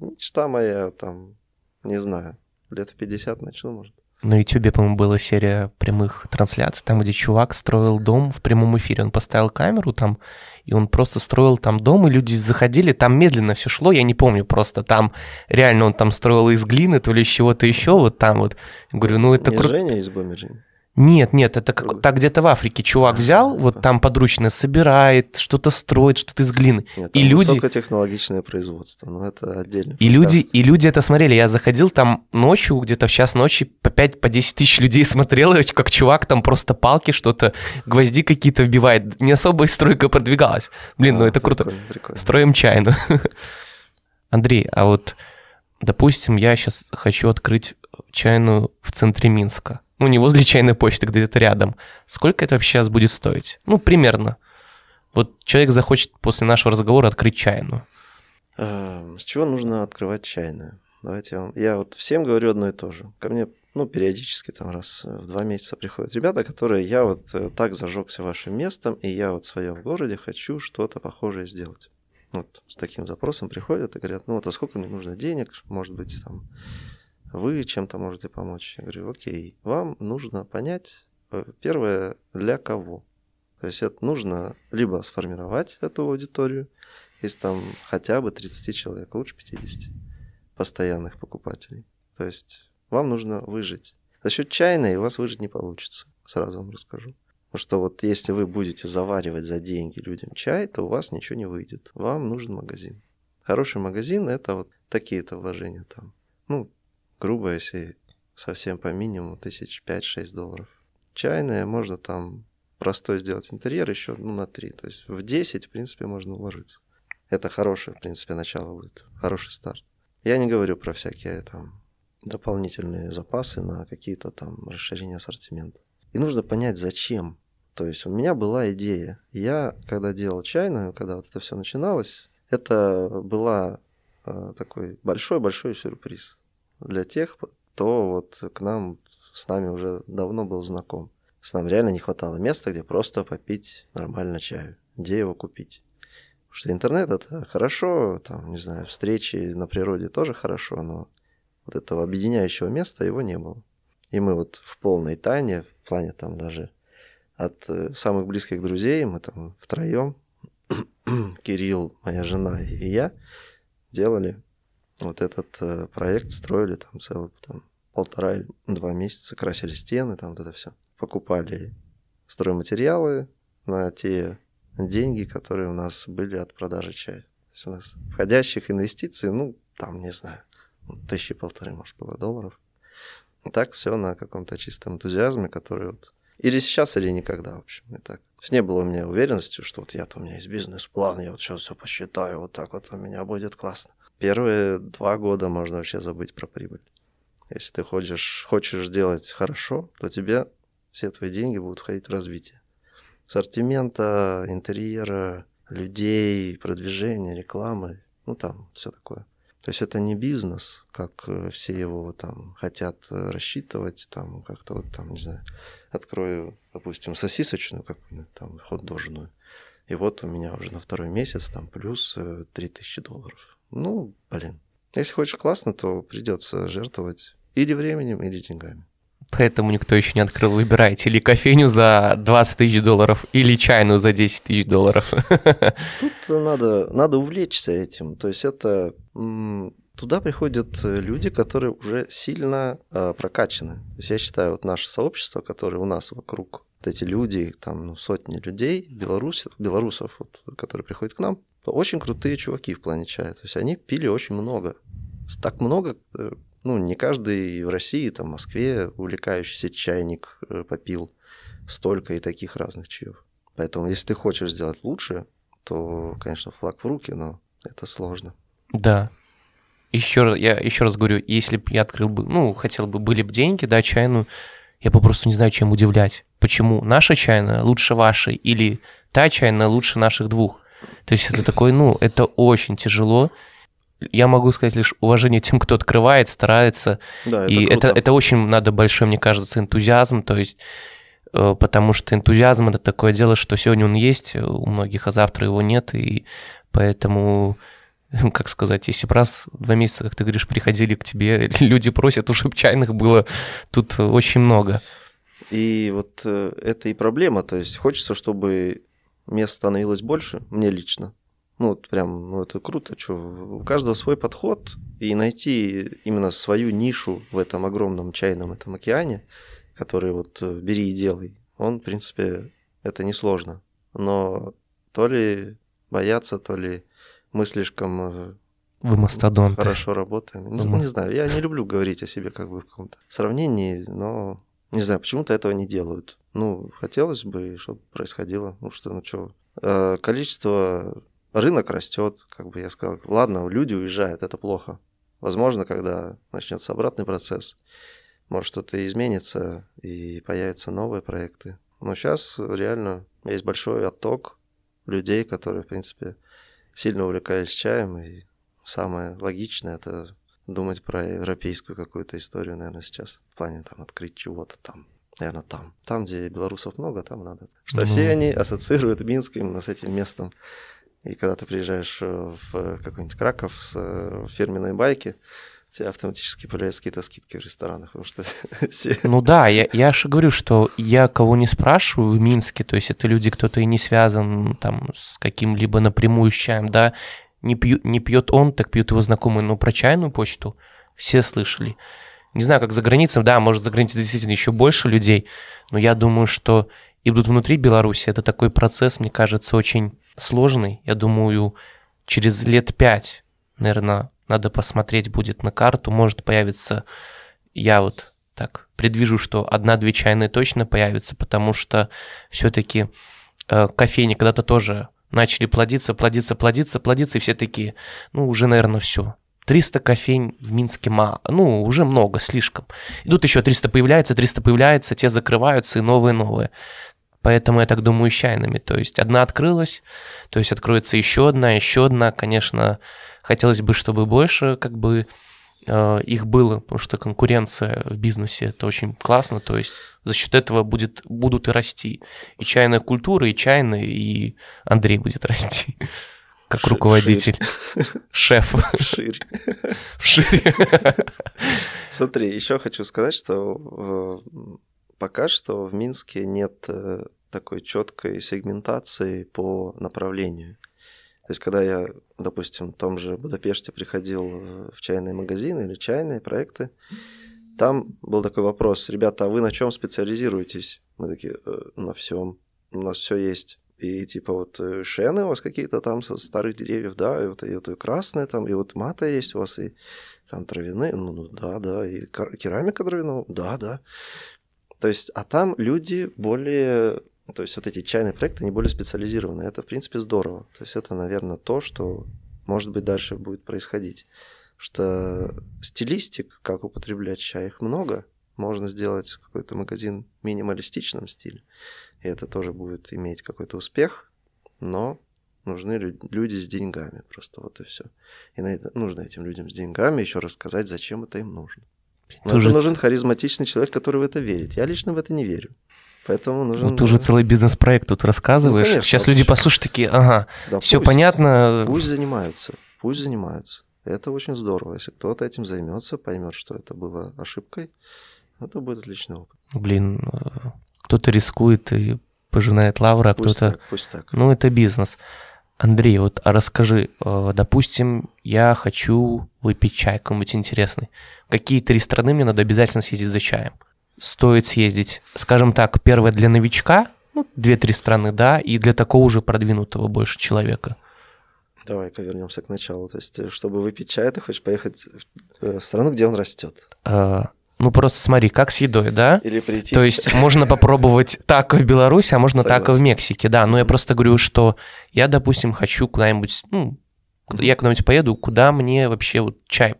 мечта моя там, не знаю, лет в 50 начну, может. На Ютубе, по-моему, была серия прямых трансляций, там, где чувак строил дом в прямом эфире. Он поставил камеру там, и он просто строил там дом, и люди заходили, там медленно все шло, я не помню просто. Там реально он там строил из глины, то ли из чего-то еще, вот там вот. Я говорю, ну это круто. Женя из Бомержин. Нет, нет, это как, так где-то в Африке чувак взял, вот там подручно собирает, что-то строит, что-то из глины. Нет, И люди- высокотехнологичное производство, но это отдельно. И люди, и люди это смотрели. Я заходил там ночью, где-то в час ночи, по 5 по 10 тысяч людей смотрел, и как чувак там просто палки, что-то, гвозди какие-то вбивает. Не особо и стройка продвигалась. Блин, ну это круто. Прикольно, прикольно. Строим чайную. Андрей, а вот, допустим, я сейчас хочу открыть чайную в центре Минска. Ну, не возле чайной почты, где-то рядом. Сколько это вообще сейчас будет стоить? Ну, примерно. Вот человек захочет после нашего разговора открыть чайную. Эм, С чего нужно открывать чайную? Давайте я вам... Я вот всем говорю одно и то же. Ко мне, ну, периодически там раз в два месяца приходят ребята, которые я вот э, так зажегся вашим местом, и я вот в своем городе хочу что-то похожее сделать. Вот с таким запросом приходят и говорят, ну вот, а сколько мне нужно денег, может быть, там, вы чем-то можете помочь. Я говорю, окей, вам нужно понять, э, первое, для кого. То есть это нужно либо сформировать эту аудиторию, если там хотя бы 30 человек, лучше 50 постоянных покупателей. То есть вам нужно выжить. За счет чайной у вас выжить не получится, сразу вам расскажу. Потому что вот если вы будете заваривать за деньги людям чай, то у вас ничего не выйдет. Вам нужен магазин. Хороший магазин – это вот такие-то вложения там. Ну, грубо, если совсем по минимуму, тысяч пять-шесть долларов. Чайная, можно там простой сделать интерьер еще ну, на 3. То есть в 10, в принципе, можно уложиться. Это хорошее, в принципе, начало будет. Хороший старт. Я не говорю про всякие там дополнительные запасы на какие-то там расширения ассортимента. И нужно понять, зачем. То есть у меня была идея. Я, когда делал чайную, когда вот это все начиналось, это была э, такой большой-большой сюрприз для тех, кто вот к нам, с нами уже давно был знаком. С нам реально не хватало места, где просто попить нормально чаю. Где его купить? Потому что интернет это хорошо, там, не знаю, встречи на природе тоже хорошо, но вот этого объединяющего места его не было. И мы вот в полной тайне, в плане там даже от э, самых близких друзей, мы там втроем, Кирилл, моя жена и я, делали вот этот э, проект, строили там целый там, полтора или два месяца, красили стены, там вот это все. Покупали стройматериалы на те деньги, которые у нас были от продажи чая. То есть у нас входящих инвестиций, ну, там, не знаю, тысячи полторы, может, было долларов. Так все на каком-то чистом энтузиазме, который вот... Или сейчас, или никогда, в общем, и так. То есть не было у меня уверенности, что вот я-то у меня есть бизнес-план, я вот сейчас все посчитаю, вот так вот у меня будет классно. Первые два года можно вообще забыть про прибыль. Если ты хочешь, хочешь сделать хорошо, то тебе все твои деньги будут входить в развитие. Ассортимента, интерьера, людей, продвижения, рекламы, ну там все такое. То есть это не бизнес, как э, все его там хотят э, рассчитывать, там как-то вот там, не знаю, открою, допустим, сосисочную, как там хот-дожную, и вот у меня уже на второй месяц там плюс э, 3000 долларов. Ну, блин. Если хочешь классно, то придется жертвовать или временем, или деньгами. Поэтому никто еще не открыл. Выбирайте или кофейню за 20 тысяч долларов, или чайную за 10 тысяч долларов. Тут надо, надо увлечься этим. То есть это туда приходят люди, которые уже сильно э, прокачаны. То есть я считаю, вот наше сообщество, которое у нас вокруг, вот эти люди, там ну, сотни людей, белорусов, белорусов вот, которые приходят к нам, очень крутые чуваки в плане чая. То есть они пили очень много. Так много, э, ну, не каждый в России, там, в Москве увлекающийся чайник э, попил столько и таких разных чаев. Поэтому, если ты хочешь сделать лучше, то, конечно, флаг в руки, но это сложно. Да. Еще раз, я еще раз говорю, если бы я открыл бы, ну, хотел бы, были бы деньги, да, чайную, я бы просто не знаю, чем удивлять. Почему наша чайная лучше вашей или та чайная лучше наших двух? То есть это такой, ну, это очень тяжело. Я могу сказать лишь уважение тем, кто открывает, старается. Да, это и круто. это, это очень надо большой, мне кажется, энтузиазм. То есть э, потому что энтузиазм это такое дело, что сегодня он есть у многих, а завтра его нет, и поэтому как сказать, если бы раз в два месяца, как ты говоришь, приходили к тебе, люди просят, уже чайных было тут очень много. И вот э, это и проблема, то есть хочется, чтобы мест становилось больше, мне лично. Ну, вот прям, ну, это круто, что у каждого свой подход, и найти именно свою нишу в этом огромном чайном этом океане, который вот э, бери и делай, он, в принципе, это несложно. Но то ли бояться, то ли мы слишком э, вы мастодонты. Хорошо работаем. Ну, не знаю, я не люблю говорить о себе как бы в каком-то сравнении, но не знаю, почему-то этого не делают. Ну, хотелось бы, чтобы происходило. Ну что, ну что. Э, количество... Рынок растет, как бы я сказал. Ладно, люди уезжают, это плохо. Возможно, когда начнется обратный процесс, может что-то изменится и появятся новые проекты. Но сейчас реально есть большой отток людей, которые, в принципе, сильно увлекались чаем. И самое логичное это думать про европейскую какую-то историю, наверное, сейчас. В плане там открыть чего-то там наверное, там. Там, где белорусов много, там надо. Что ну... все они ассоциируют Минск именно с этим местом. И когда ты приезжаешь э, в какой-нибудь Краков с э, фирменной байки, тебе автоматически появляются какие-то скидки в ресторанах, потому что все... Ну да, я, я же говорю, что я кого не спрашиваю в Минске, то есть это люди, кто-то и не связан там с каким-либо напрямую с чаем, да, не, пью, не пьет он, так пьют его знакомые, но про чайную почту все слышали. Не знаю, как за границей, да, может, за границей действительно еще больше людей, но я думаю, что и будут внутри Беларуси. Это такой процесс, мне кажется, очень сложный. Я думаю, через лет пять, наверное, надо посмотреть будет на карту, может появиться, я вот так предвижу, что одна-две чайные точно появятся, потому что все-таки э, кофейни когда-то тоже начали плодиться, плодиться, плодиться, плодиться, и все такие, ну, уже, наверное, все. 300 кофейн в Минске, ну, уже много, слишком. И тут еще 300 появляется, 300 появляется, те закрываются, и новые-новые. Поэтому я так думаю с чайными. То есть одна открылась, то есть откроется еще одна, еще одна. Конечно, хотелось бы, чтобы больше как бы э, их было, потому что конкуренция в бизнесе это очень классно, то есть за счет этого будет, будут и расти и чайная культура, и чайная, и Андрей будет расти как руководитель. Шеф. Шире. Шире. Смотри, еще хочу сказать, что э, пока что в Минске нет э, такой четкой сегментации по направлению. То есть, когда я, допустим, в том же Будапеште приходил э, в чайные магазины или чайные проекты, там был такой вопрос, ребята, а вы на чем специализируетесь? Мы такие, на всем, у нас все есть. И типа вот э, шены у вас какие-то там со старых деревьев, да, и вот, и вот и красные там, и вот мата есть у вас, и там травяные, ну, ну да, да, и керамика дровяного, да, да. То есть, а там люди более, то есть вот эти чайные проекты, они более специализированы. Это, в принципе, здорово. То есть это, наверное, то, что, может быть, дальше будет происходить. Что стилистик, как употреблять чай, их много. Можно сделать какой-то магазин в минималистичном стиле и это тоже будет иметь какой-то успех, но нужны люди с деньгами, просто вот и все. И нужно этим людям с деньгами еще рассказать, зачем это им нужно. Но Тоже... это нужен харизматичный человек, который в это верит. Я лично в это не верю. Поэтому нужен... Вот уже целый бизнес-проект тут рассказываешь. Ну, конечно, Сейчас люди послушают такие, ага, да все понятно. Пусть занимаются, пусть занимаются. Это очень здорово. Если кто-то этим займется, поймет, что это было ошибкой, Это будет отличный опыт. Блин, кто-то рискует и пожинает лавры, а кто-то... пусть так. Ну, это бизнес. Андрей, вот а расскажи, э, допустим, я хочу выпить чай какой-нибудь интересный. Какие три страны мне надо обязательно съездить за чаем? Стоит съездить, скажем так, первое для новичка, ну, две-три страны, да, и для такого уже продвинутого больше человека. Давай-ка вернемся к началу. То есть, э, чтобы выпить чай, ты хочешь поехать в, э, страну, где он растет. Э, Ну, просто смотри, как с едой, да? Или прийти То есть можно попробовать тако в Беларуси, а можно тако в Согласен. Мексике, да. Но я просто говорю, что я, допустим, хочу куда-нибудь, ну, я куда-нибудь поеду, куда мне вообще вот чай,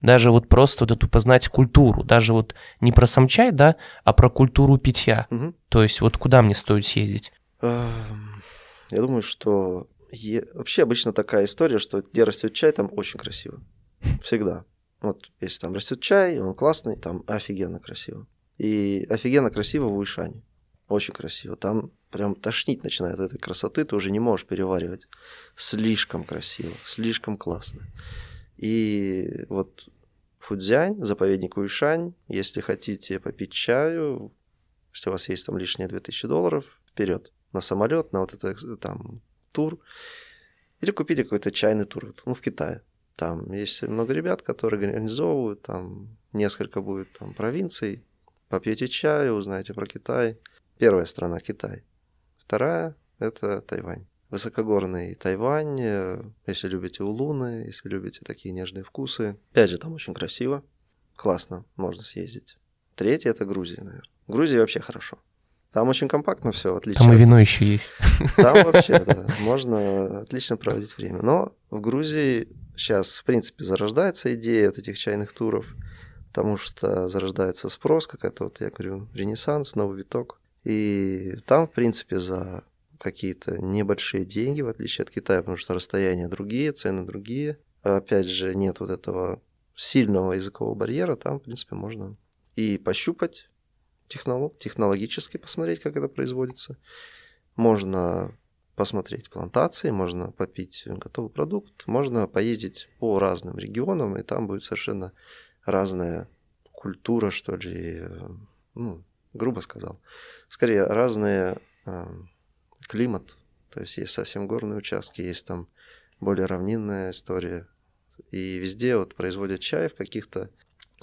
даже вот просто вот эту познать культуру, даже вот не про сам чай, да, а про культуру питья. Мгм. То есть вот куда мне стоит съездить? Эм, Я думаю, что е- вообще обычно такая история, что где растет чай, там очень красиво. Всегда. Вот если там растет чай, он классный, там офигенно красиво. И офигенно красиво в Уишане. Очень красиво. Там прям тошнить начинает от этой красоты, ты уже не можешь переваривать. Слишком красиво, слишком классно. И вот Фудзянь, заповедник Уишань, если хотите попить чаю, если у вас есть там лишние 2000 долларов, вперед на самолет, на вот это там тур. Или купите какой-то чайный тур, ну, в Китае. Там есть много ребят, которые организовывают, там несколько будет там провинций. Попьете чаю, узнаете про Китай. Первая страна Китай. Вторая – это Тайвань. Высокогорный Тайвань, э, если любите улуны, если любите такие нежные вкусы. Опять же, там очень красиво, классно, можно съездить. Третья – это Грузия, наверное. Грузия вообще хорошо. Там очень компактно все, отлично. Там и вино еще есть. Там вообще, да, можно отлично проводить время. Но в Грузии сейчас, в принципе, зарождается идея вот этих чайных туров, потому что зарождается спрос, какая-то, вот я говорю, ренессанс, новый виток. И там, в принципе, за какие-то небольшие деньги, в отличие от Китая, потому что расстояния другие, цены другие. Опять же, нет вот этого сильного языкового барьера, там, в принципе, можно и пощупать технолог, технологически посмотреть, как это производится. Можно посмотреть плантации, можно попить готовый продукт, можно поездить по разным регионам, и там будет совершенно разная культура, что ли, ну, грубо сказал. Скорее, разный э, климат. То есть есть совсем горные участки, есть там более равнинная история. И везде вот производят чай в каких-то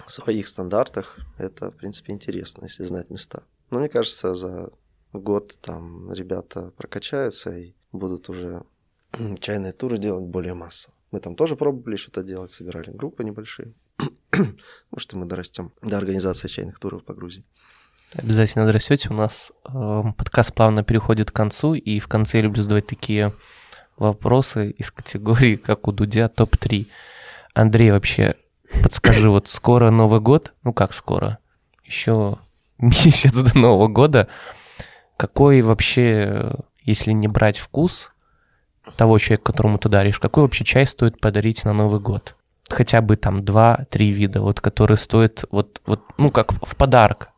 своих стандартах. Это, в принципе, интересно, если знать места. Но мне кажется, за год там ребята прокачаются и будут уже чайные туры делать более массово. Мы там тоже пробовали что-то делать, собирали группы небольшие. Может, и мы дорастем до организации чайных туров по Грузии. Обязательно дорастете. У нас э, подкаст плавно переходит к концу, и в конце я люблю задавать такие вопросы из категории, как у Дудя, топ-3. Андрей, вообще, подскажи, вот скоро Новый год, ну как скоро, еще месяц до Нового года, какой вообще, если не брать вкус того человека, которому ты даришь, какой вообще чай стоит подарить на Новый год? Хотя бы там два-три вида, вот, которые стоят, вот, вот, ну как в подарок.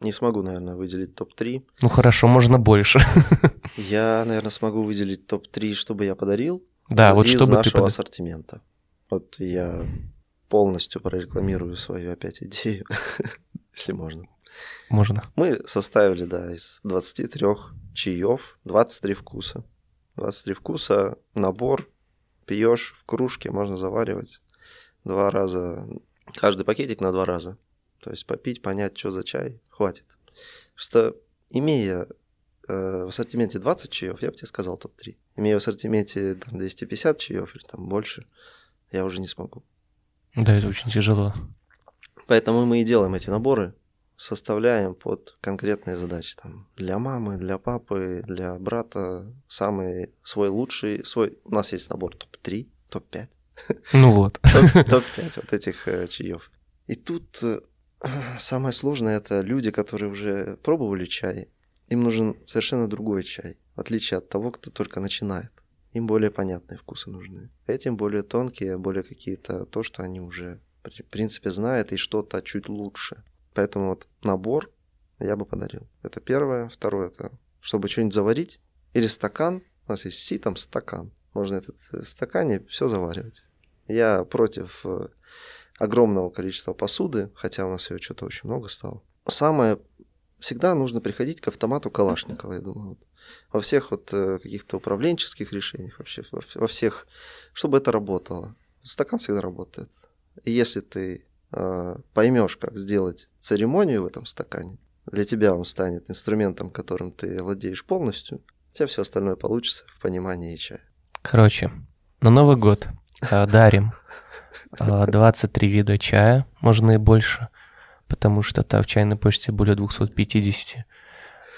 Не смогу, наверное, выделить топ-3. Ну хорошо, можно больше. Я, наверное, смогу выделить топ-3, чтобы я подарил. Да, вот чтобы ты нашего под- ассортимента. Вот я полностью прорекламирую свою опять идею, если можно. Можно. Мы составили, да, из 23 чаев 23 вкуса. 23 вкуса, набор, пьешь в кружке, можно заваривать два раза, каждый пакетик на два раза. То есть попить, понять, что за чай, хватит. Просто имея э, в ассортименте 20 чаев, я бы тебе сказал топ-3. Имея в ассортименте там, 250 чаев или там больше, я уже не смогу. Да, это очень тяжело. Поэтому мы и делаем эти наборы, составляем под конкретные задачи. Там, для мамы, для папы, для брата самый свой лучший, свой... У нас есть набор топ-3, топ-5, Ну вот. топ- топ-5 вот этих э, чаев. И тут э, самое сложное это люди, которые уже пробовали чай. Им нужен совершенно другой чай, в отличие от того, кто только начинает. Им более понятные вкусы нужны. Этим более тонкие, более какие-то то, что они уже в принципе знают и что-то чуть лучше. Поэтому вот набор я бы подарил. Это первое. Второе это чтобы что-нибудь заварить. Или стакан. У нас есть си, там стакан. Можно этот э, стакане все заваривать. Я против э, огромного количества посуды, хотя у нас ее что-то очень много стало. Самое всегда нужно приходить к автомату Калашникова, я думаю. Во всех вот э, каких-то управленческих решениях, вообще во всех, чтобы это работало. Стакан всегда работает. И если ты э, поймешь, как сделать церемонию в этом стакане, для тебя он станет инструментом, которым ты владеешь полностью, у тебя все остальное получится в понимании чая. Короче, на Новый год э, дарим 23 э, вида чая, можно и больше, потому что там в чайной почте более 250.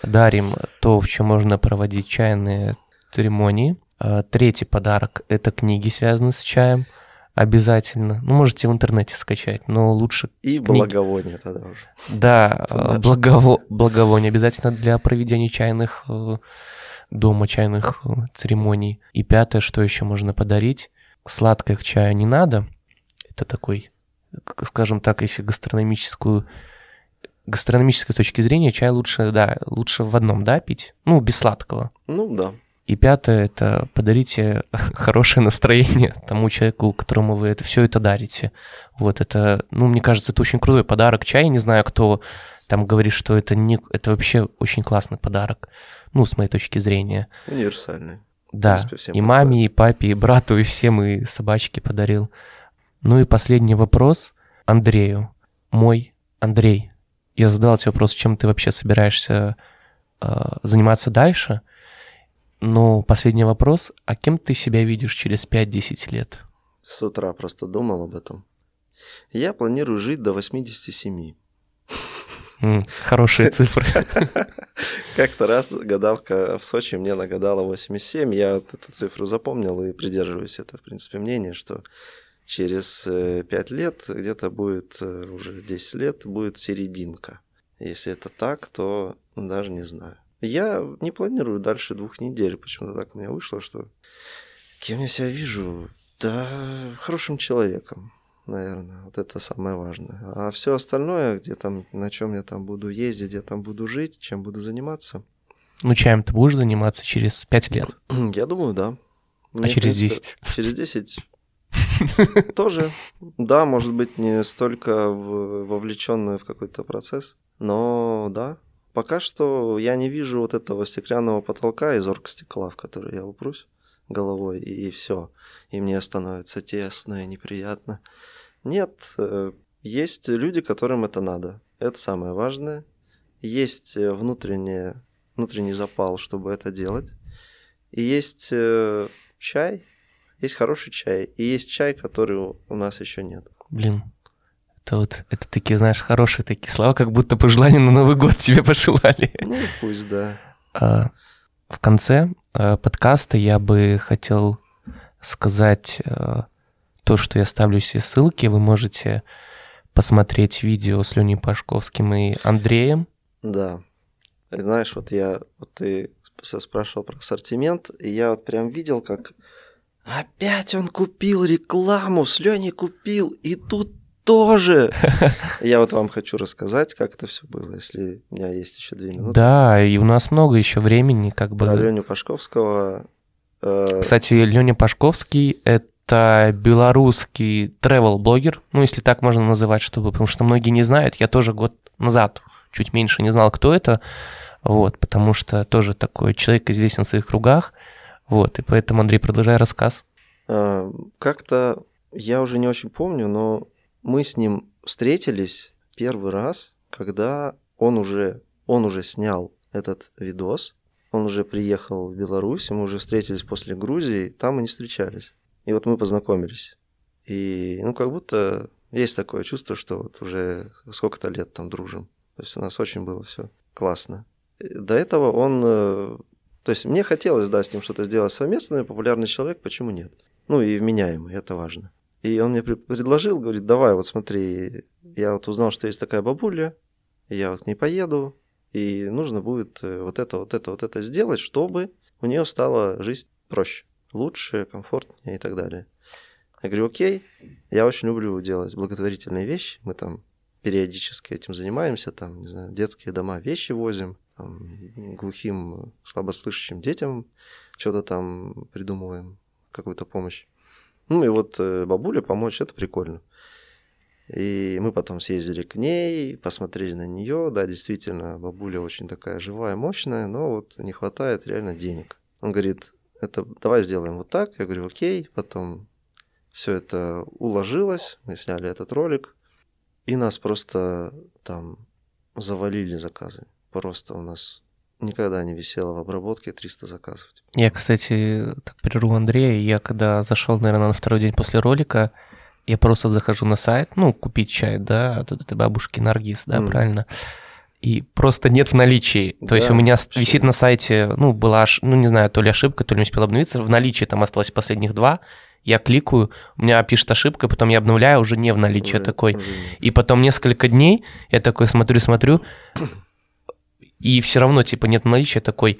Дарим то, в чем можно проводить чайные церемонии. Э, третий подарок – это книги, связанные с чаем – Обязательно. Ну, можете в интернете скачать, но лучше... И книги. благовоние тогда уже. Да, благово... благовоние обязательно для проведения чайных э, дома, чайных э, церемоний. И пятое, что еще можно подарить. Сладкое к чаю не надо. Это такой, скажем так, если гастрономическую гастрономической точки зрения чай лучше, да, лучше в одном, да, пить? Ну, без сладкого. Ну, да. И пятое – это подарите хорошее настроение тому человеку, которому вы это все это дарите. Вот это, ну, мне кажется, это очень крутой подарок. Чай, не знаю, кто там говорит, что это, не, это вообще очень классный подарок. Ну, с моей точки зрения. Универсальный. Да, принципе, и маме, и папе, и брату, и всем, и собачке подарил. Ну и последний вопрос Андрею. Мой Андрей, я задал тебе вопрос, чем ты вообще собираешься э, заниматься дальше – ну, последний вопрос. А кем ты себя видишь через 5-10 лет? С утра просто думал об этом. Я планирую жить до 87. Mm, хорошие цифры. Как-то раз гадалка в Сочи мне нагадала 87. Я эту цифру запомнил и придерживаюсь. Это, в принципе, мнение, что через 5 э, лет, где-то будет э, уже 10 лет, будет серединка. Если это так, то даже не знаю. Я не планирую дальше двух недель. Почему-то так у меня вышло, что кем я себя вижу? Да, хорошим человеком, наверное. Вот это самое важное. А все остальное, где там, на чем я там буду ездить, где там буду жить, чем буду заниматься. Ну, чем ты будешь заниматься через пять лет? Я думаю, да. А Мне, а через десять? Через десять тоже. Да, может быть, не столько вовлеченную в какой-то процесс, но да, Пока что я не вижу вот этого стеклянного потолка из оргстекла, в который я упрусь головой, и все. И мне становится тесно и неприятно. Нет, э, есть люди, которым это надо. Это самое важное. Есть э, внутреннее, внутренний запал, чтобы это делать. И есть э, чай, есть хороший чай, и есть чай, который у нас еще нет. Блин, это вот, это такие, знаешь, хорошие такие слова, как будто пожелания на Новый год тебе пожелали. Ну, пусть, да. А, в конце а, подкаста я бы хотел сказать а, то, что я ставлю все ссылки. Вы можете посмотреть видео с Леней Пашковским и Андреем. Да. Знаешь, вот я, вот ты спрашивал про ассортимент, и я вот прям видел, как опять он купил рекламу, с Леней купил, и тут тоже. Я вот вам хочу рассказать, как это все было, если у меня есть еще две минуты. Да, и у нас много еще времени, как бы. Про Леню Пашковского. Э... Кстати, Леня Пашковский — это белорусский travel-блогер, ну, если так можно называть, чтобы, потому что многие не знают, я тоже год назад чуть меньше не знал, кто это, вот, потому что тоже такой человек известен в своих кругах, вот, и поэтому, Андрей, продолжай рассказ. Э, как-то, я уже не очень помню, но мы с ним встретились первый раз, когда он уже, он уже снял этот видос, он уже приехал в Беларусь, мы уже встретились после Грузии, там мы не встречались. И вот мы познакомились. И, ну, как будто есть такое чувство, что вот уже сколько-то лет там дружим. То есть у нас очень было все классно. До этого он... То есть мне хотелось, да, с ним что-то сделать совместное, популярный человек, почему нет? Ну и вменяемый, это важно. И он мне предложил, говорит, давай, вот смотри, я вот узнал, что есть такая бабуля, я вот к ней поеду, и нужно будет э, вот это, вот это, вот это сделать, чтобы у нее стала жизнь проще, лучше, комфортнее и так далее. Я говорю, окей, я очень люблю делать благотворительные вещи, мы там периодически этим занимаемся, там, не знаю, детские дома вещи возим, там, глухим, слабослышащим детям что-то там придумываем, какую-то помощь. Ну и вот э, бабуле помочь, это прикольно. И мы потом съездили к ней, посмотрели на нее. Да, действительно, бабуля очень такая живая, мощная, но вот не хватает реально денег. Он говорит, это давай сделаем вот так. Я говорю, окей. Потом все это уложилось, мы сняли этот ролик, и нас просто там завалили заказы. Просто у нас никогда не висело в обработке 300 заказов. Я, кстати, так прерву Андрея, я когда зашел, наверное, на второй день после ролика, я просто захожу на сайт, ну, купить чай, да, от этой бабушки Наргиз, да, mm. правильно? И просто нет в наличии. То да, есть у меня вообще. висит на сайте, ну, была, ну, не знаю, то ли ошибка, то ли не успел обновиться, в наличии там осталось последних два, я кликаю, у меня пишет ошибка, потом я обновляю, уже не в наличии уже, такой. Уже и потом несколько дней я такой смотрю, смотрю, и все равно, типа, нет наличия такой.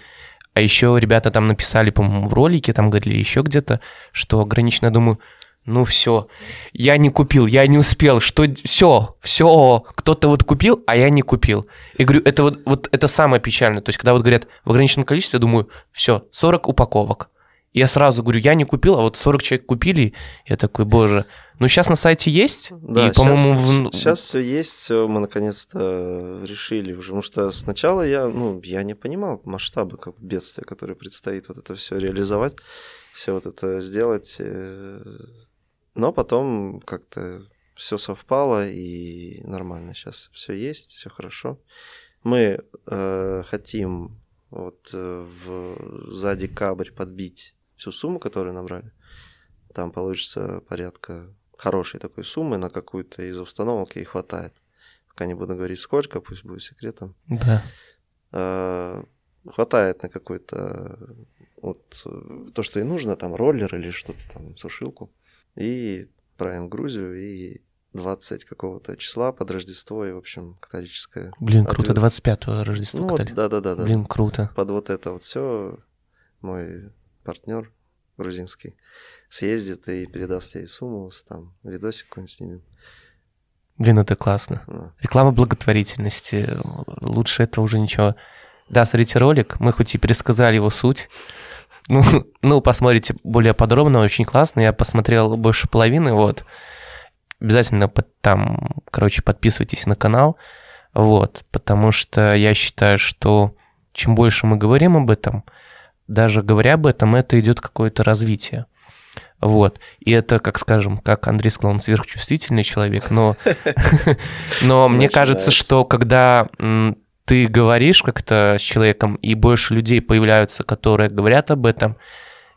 А еще ребята там написали, по-моему, в ролике, там говорили еще где-то, что ограничено, думаю, ну все, я не купил, я не успел, что все, все, кто-то вот купил, а я не купил. И говорю, это вот, вот это самое печальное. То есть, когда вот говорят в ограниченном количестве, думаю, все, 40 упаковок. Я сразу говорю, я не купил, а вот 40 человек купили. Я такой, боже. Ну, сейчас на сайте есть. Да, и, по-моему, в... сейчас все есть, все мы наконец-то решили уже. Потому что сначала я, ну, я не понимал масштабы как бедствия, которое предстоит вот это все реализовать, все вот это сделать. Э, но потом как-то все совпало и нормально сейчас все есть, все хорошо. Мы э, хотим вот э, в, за декабрь подбить всю сумму, которую набрали, там получится порядка хорошей такой суммы на какую-то из установок ей хватает. Пока не буду говорить сколько, пусть будет секретом. Да. А, хватает на какой-то вот то, что и нужно, там роллер или что-то там, сушилку. И правим Грузию, и 20 какого-то числа под Рождество, и, в общем, католическое. Блин, круто, 25-го Рождество. Ну, да-да-да. Блин, круто. Под вот это вот все мой партнер грузинский съездит и передаст ей сумму, там видосик какой-нибудь снимем. Блин, это классно. Да. Реклама благотворительности. Лучше это уже ничего. Да, смотрите ролик. Мы хоть и пересказали его суть. Ну, ну, посмотрите более подробно, очень классно. Я посмотрел больше половины, вот. Обязательно под, там, короче, подписывайтесь на канал. Вот, потому что я считаю, что чем больше мы говорим об этом, даже говоря об этом, это идет какое-то развитие. Вот. И это, как скажем, как Андрей сказал, он сверхчувствительный человек, но, но мне кажется, что когда ты говоришь как-то с человеком, и больше людей появляются, которые говорят об этом,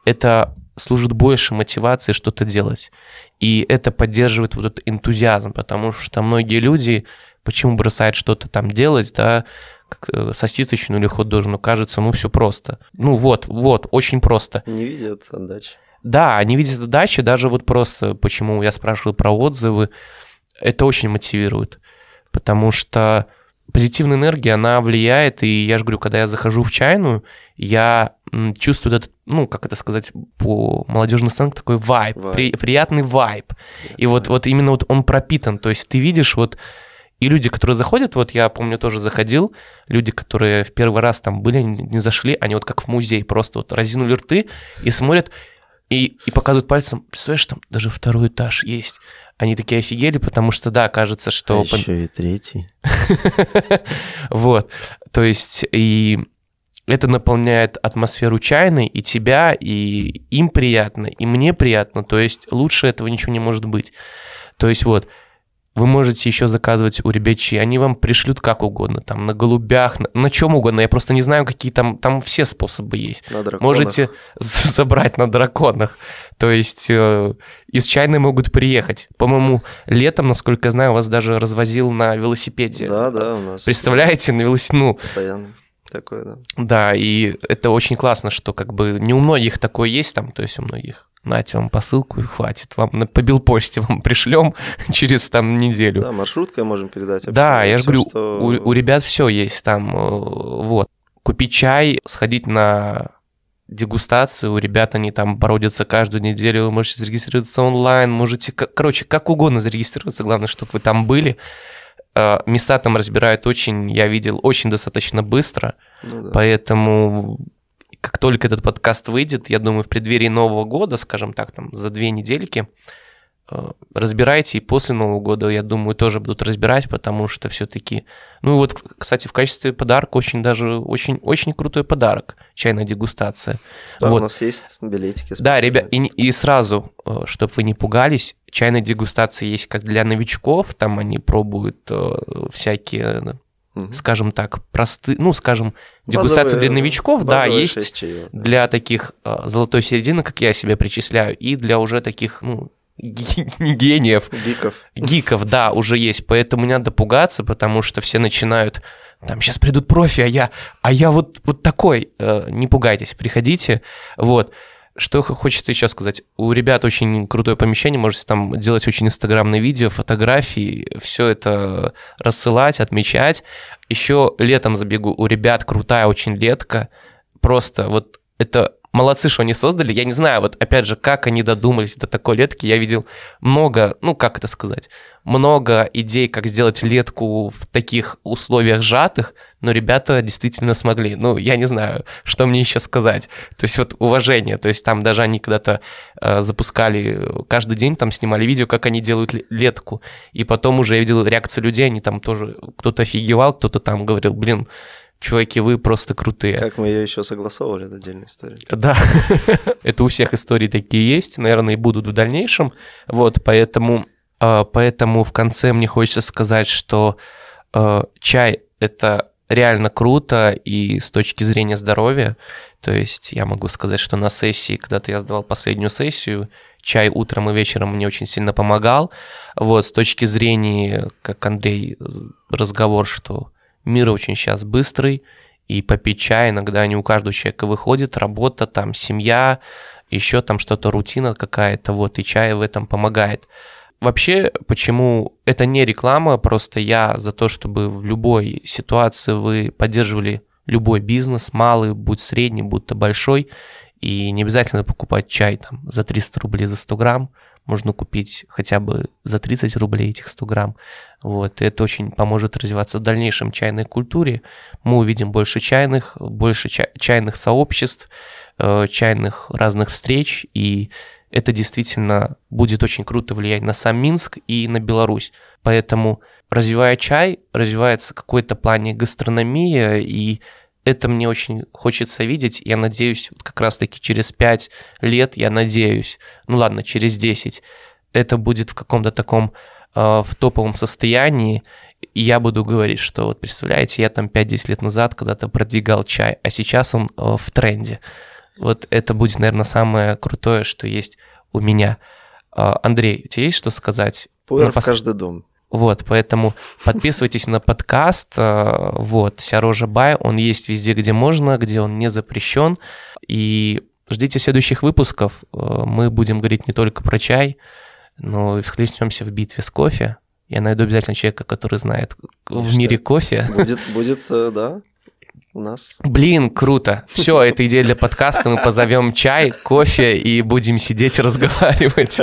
это служит больше мотивации что-то делать. И это поддерживает вот этот энтузиазм, потому что многие люди почему бросают что-то там делать, да, сосисочную или хот-дожную, кажется, ну, все просто. Ну, вот, вот, очень просто. Не видят отдачи. Да, они видят отдачи, даже вот просто, почему я спрашивал про отзывы, это очень мотивирует, потому что позитивная энергия, она влияет, и я же говорю, когда я захожу в чайную, я чувствую этот, ну, как это сказать, по молодежному сленгу, такой вайб, При, приятный вайб. И вот, вот именно вот он пропитан, то есть ты видишь вот и люди, которые заходят, вот я помню, тоже заходил, люди, которые в первый раз там были, не зашли, они вот как в музей просто вот разинули рты и смотрят, и, и показывают пальцем, представляешь, там даже второй этаж есть. Они такие офигели, потому что, да, кажется, что... А еще и третий. Вот, то есть и это наполняет атмосферу чайной, и тебя, и им приятно, и мне приятно, то есть лучше этого ничего не может быть. То есть вот, вы можете еще заказывать у ребят чаи, они вам пришлют как угодно, там, на голубях, на, на чем угодно. Я просто не знаю, какие там, там все способы есть. На драконах. Можете забрать на драконах. То есть э, из чайной могут приехать. По-моему, летом, насколько я знаю, вас даже развозил на велосипеде. Да, да, у нас. Представляете, на велосипеде, ну... Постоянно. Такое, да. Да, и это очень классно, что как бы не у многих такое есть там, то есть у многих нате вам посылку и хватит. Вам на, по билпочте вам пришлем через там неделю. Да, маршруткой можем передать. Да, я же говорю, что... у, у ребят все есть там, э, вот. Купить чай, сходить на дегустацию, у ребят они там бородятся каждую неделю, вы можете зарегистрироваться онлайн, можете, короче, как угодно зарегистрироваться, главное, чтобы вы там были. Э, места там разбирают очень, я видел, очень достаточно быстро, ну, да. поэтому как только этот подкаст выйдет, я думаю, в преддверии Нового года, скажем так, там за две недельки, э, разбирайте, и после Нового года, я думаю, тоже будут разбирать, потому что все-таки... Ну и вот, кстати, в качестве подарка очень даже, очень, очень крутой подарок, чайная дегустация. Да, вот. у нас есть билетики. Да, ребят, и, и сразу, чтобы вы не пугались, чайная дегустация есть как для новичков, там они пробуют всякие скажем так, простые, ну, скажем, дегустация для новичков, да, есть чаев, да. для таких э, золотой середины, как я себя причисляю, и для уже таких, ну, не гениев. Гиков. Гиков, да, уже есть. Поэтому не надо пугаться, потому что все начинают, там, сейчас придут профи, а я, а я вот, вот такой. Э, не пугайтесь, приходите. Вот. Что хочется еще сказать? У ребят очень крутое помещение, можете там делать очень инстаграмные видео, фотографии, все это рассылать, отмечать. Еще летом забегу, у ребят крутая очень летка, просто вот это молодцы, что они создали. Я не знаю, вот опять же, как они додумались до такой летки. Я видел много, ну как это сказать, много идей, как сделать летку в таких условиях сжатых, но ребята действительно смогли. Ну, я не знаю, что мне еще сказать. То есть вот уважение. То есть там даже они когда-то э, запускали, каждый день там снимали видео, как они делают летку. И потом уже я видел реакцию людей, они там тоже, кто-то офигевал, кто-то там говорил, блин, чуваки, вы просто крутые. Как мы ее еще согласовывали, это отдельная история. Да, это у всех истории такие есть, наверное, и будут в дальнейшем. Вот, поэтому, а, поэтому в конце мне хочется сказать, что а, чай – это реально круто и с точки зрения здоровья. То есть я могу сказать, что на сессии, когда-то я сдавал последнюю сессию, чай утром и вечером мне очень сильно помогал. Вот, с точки зрения, как Андрей, разговор, что мир очень сейчас быстрый, и попить чай иногда не у каждого человека выходит, работа, там, семья, еще там что-то, рутина какая-то, вот, и чай в этом помогает. Вообще, почему это не реклама, просто я за то, чтобы в любой ситуации вы поддерживали любой бизнес, малый, будь средний, будь то большой, и не обязательно покупать чай там за 300 рублей за 100 грамм, можно купить хотя бы за 30 рублей этих 100 грамм. Вот, и это очень поможет развиваться в дальнейшем чайной культуре. Мы увидим больше чайных, больше чай, чайных сообществ, э, чайных разных встреч, и это действительно будет очень круто влиять на сам Минск и на Беларусь. Поэтому, развивая чай, развивается какой-то плане гастрономия, и это мне очень хочется видеть. Я надеюсь, вот как раз-таки через 5 лет, я надеюсь, ну ладно, через 10, это будет в каком-то таком э, в топовом состоянии, и я буду говорить, что вот представляете, я там 5-10 лет назад когда-то продвигал чай, а сейчас он э, в тренде. Вот это будет, наверное, самое крутое, что есть у меня. Э, Андрей, у тебя есть что сказать? Пуэр в каждый дом. Вот, поэтому подписывайтесь на подкаст. Э, вот, Сярожа Бай, он есть везде, где можно, где он не запрещен. И ждите следующих выпусков. Э, мы будем говорить не только про чай, но и всхлестнемся в битве с кофе. Я найду обязательно человека, который знает в мире кофе. Будет, будет, э, да, у нас. Блин, круто. Все, это идея для подкаста. Мы позовем чай, кофе и будем сидеть и разговаривать.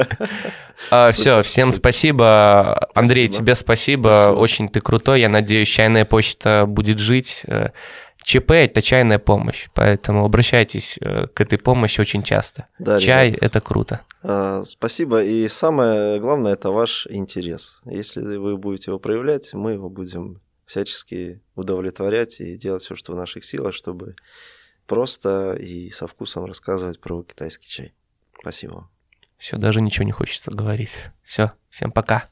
А, Все, всем спасибо. Андрей, спасибо. тебе спасибо. спасибо. Очень ты крутой. Я надеюсь, чайная почта будет жить. Э, ЧП – это чайная помощь, поэтому обращайтесь э, к этой помощи очень часто. Да, Чай ребят, – это круто. А, спасибо, и самое главное – это ваш интерес. Если вы будете его проявлять, мы его будем всячески удовлетворять и делать все, что в наших силах, чтобы просто и со вкусом рассказывать про китайский чай. Спасибо. Все, даже ничего не хочется говорить. Все, всем пока.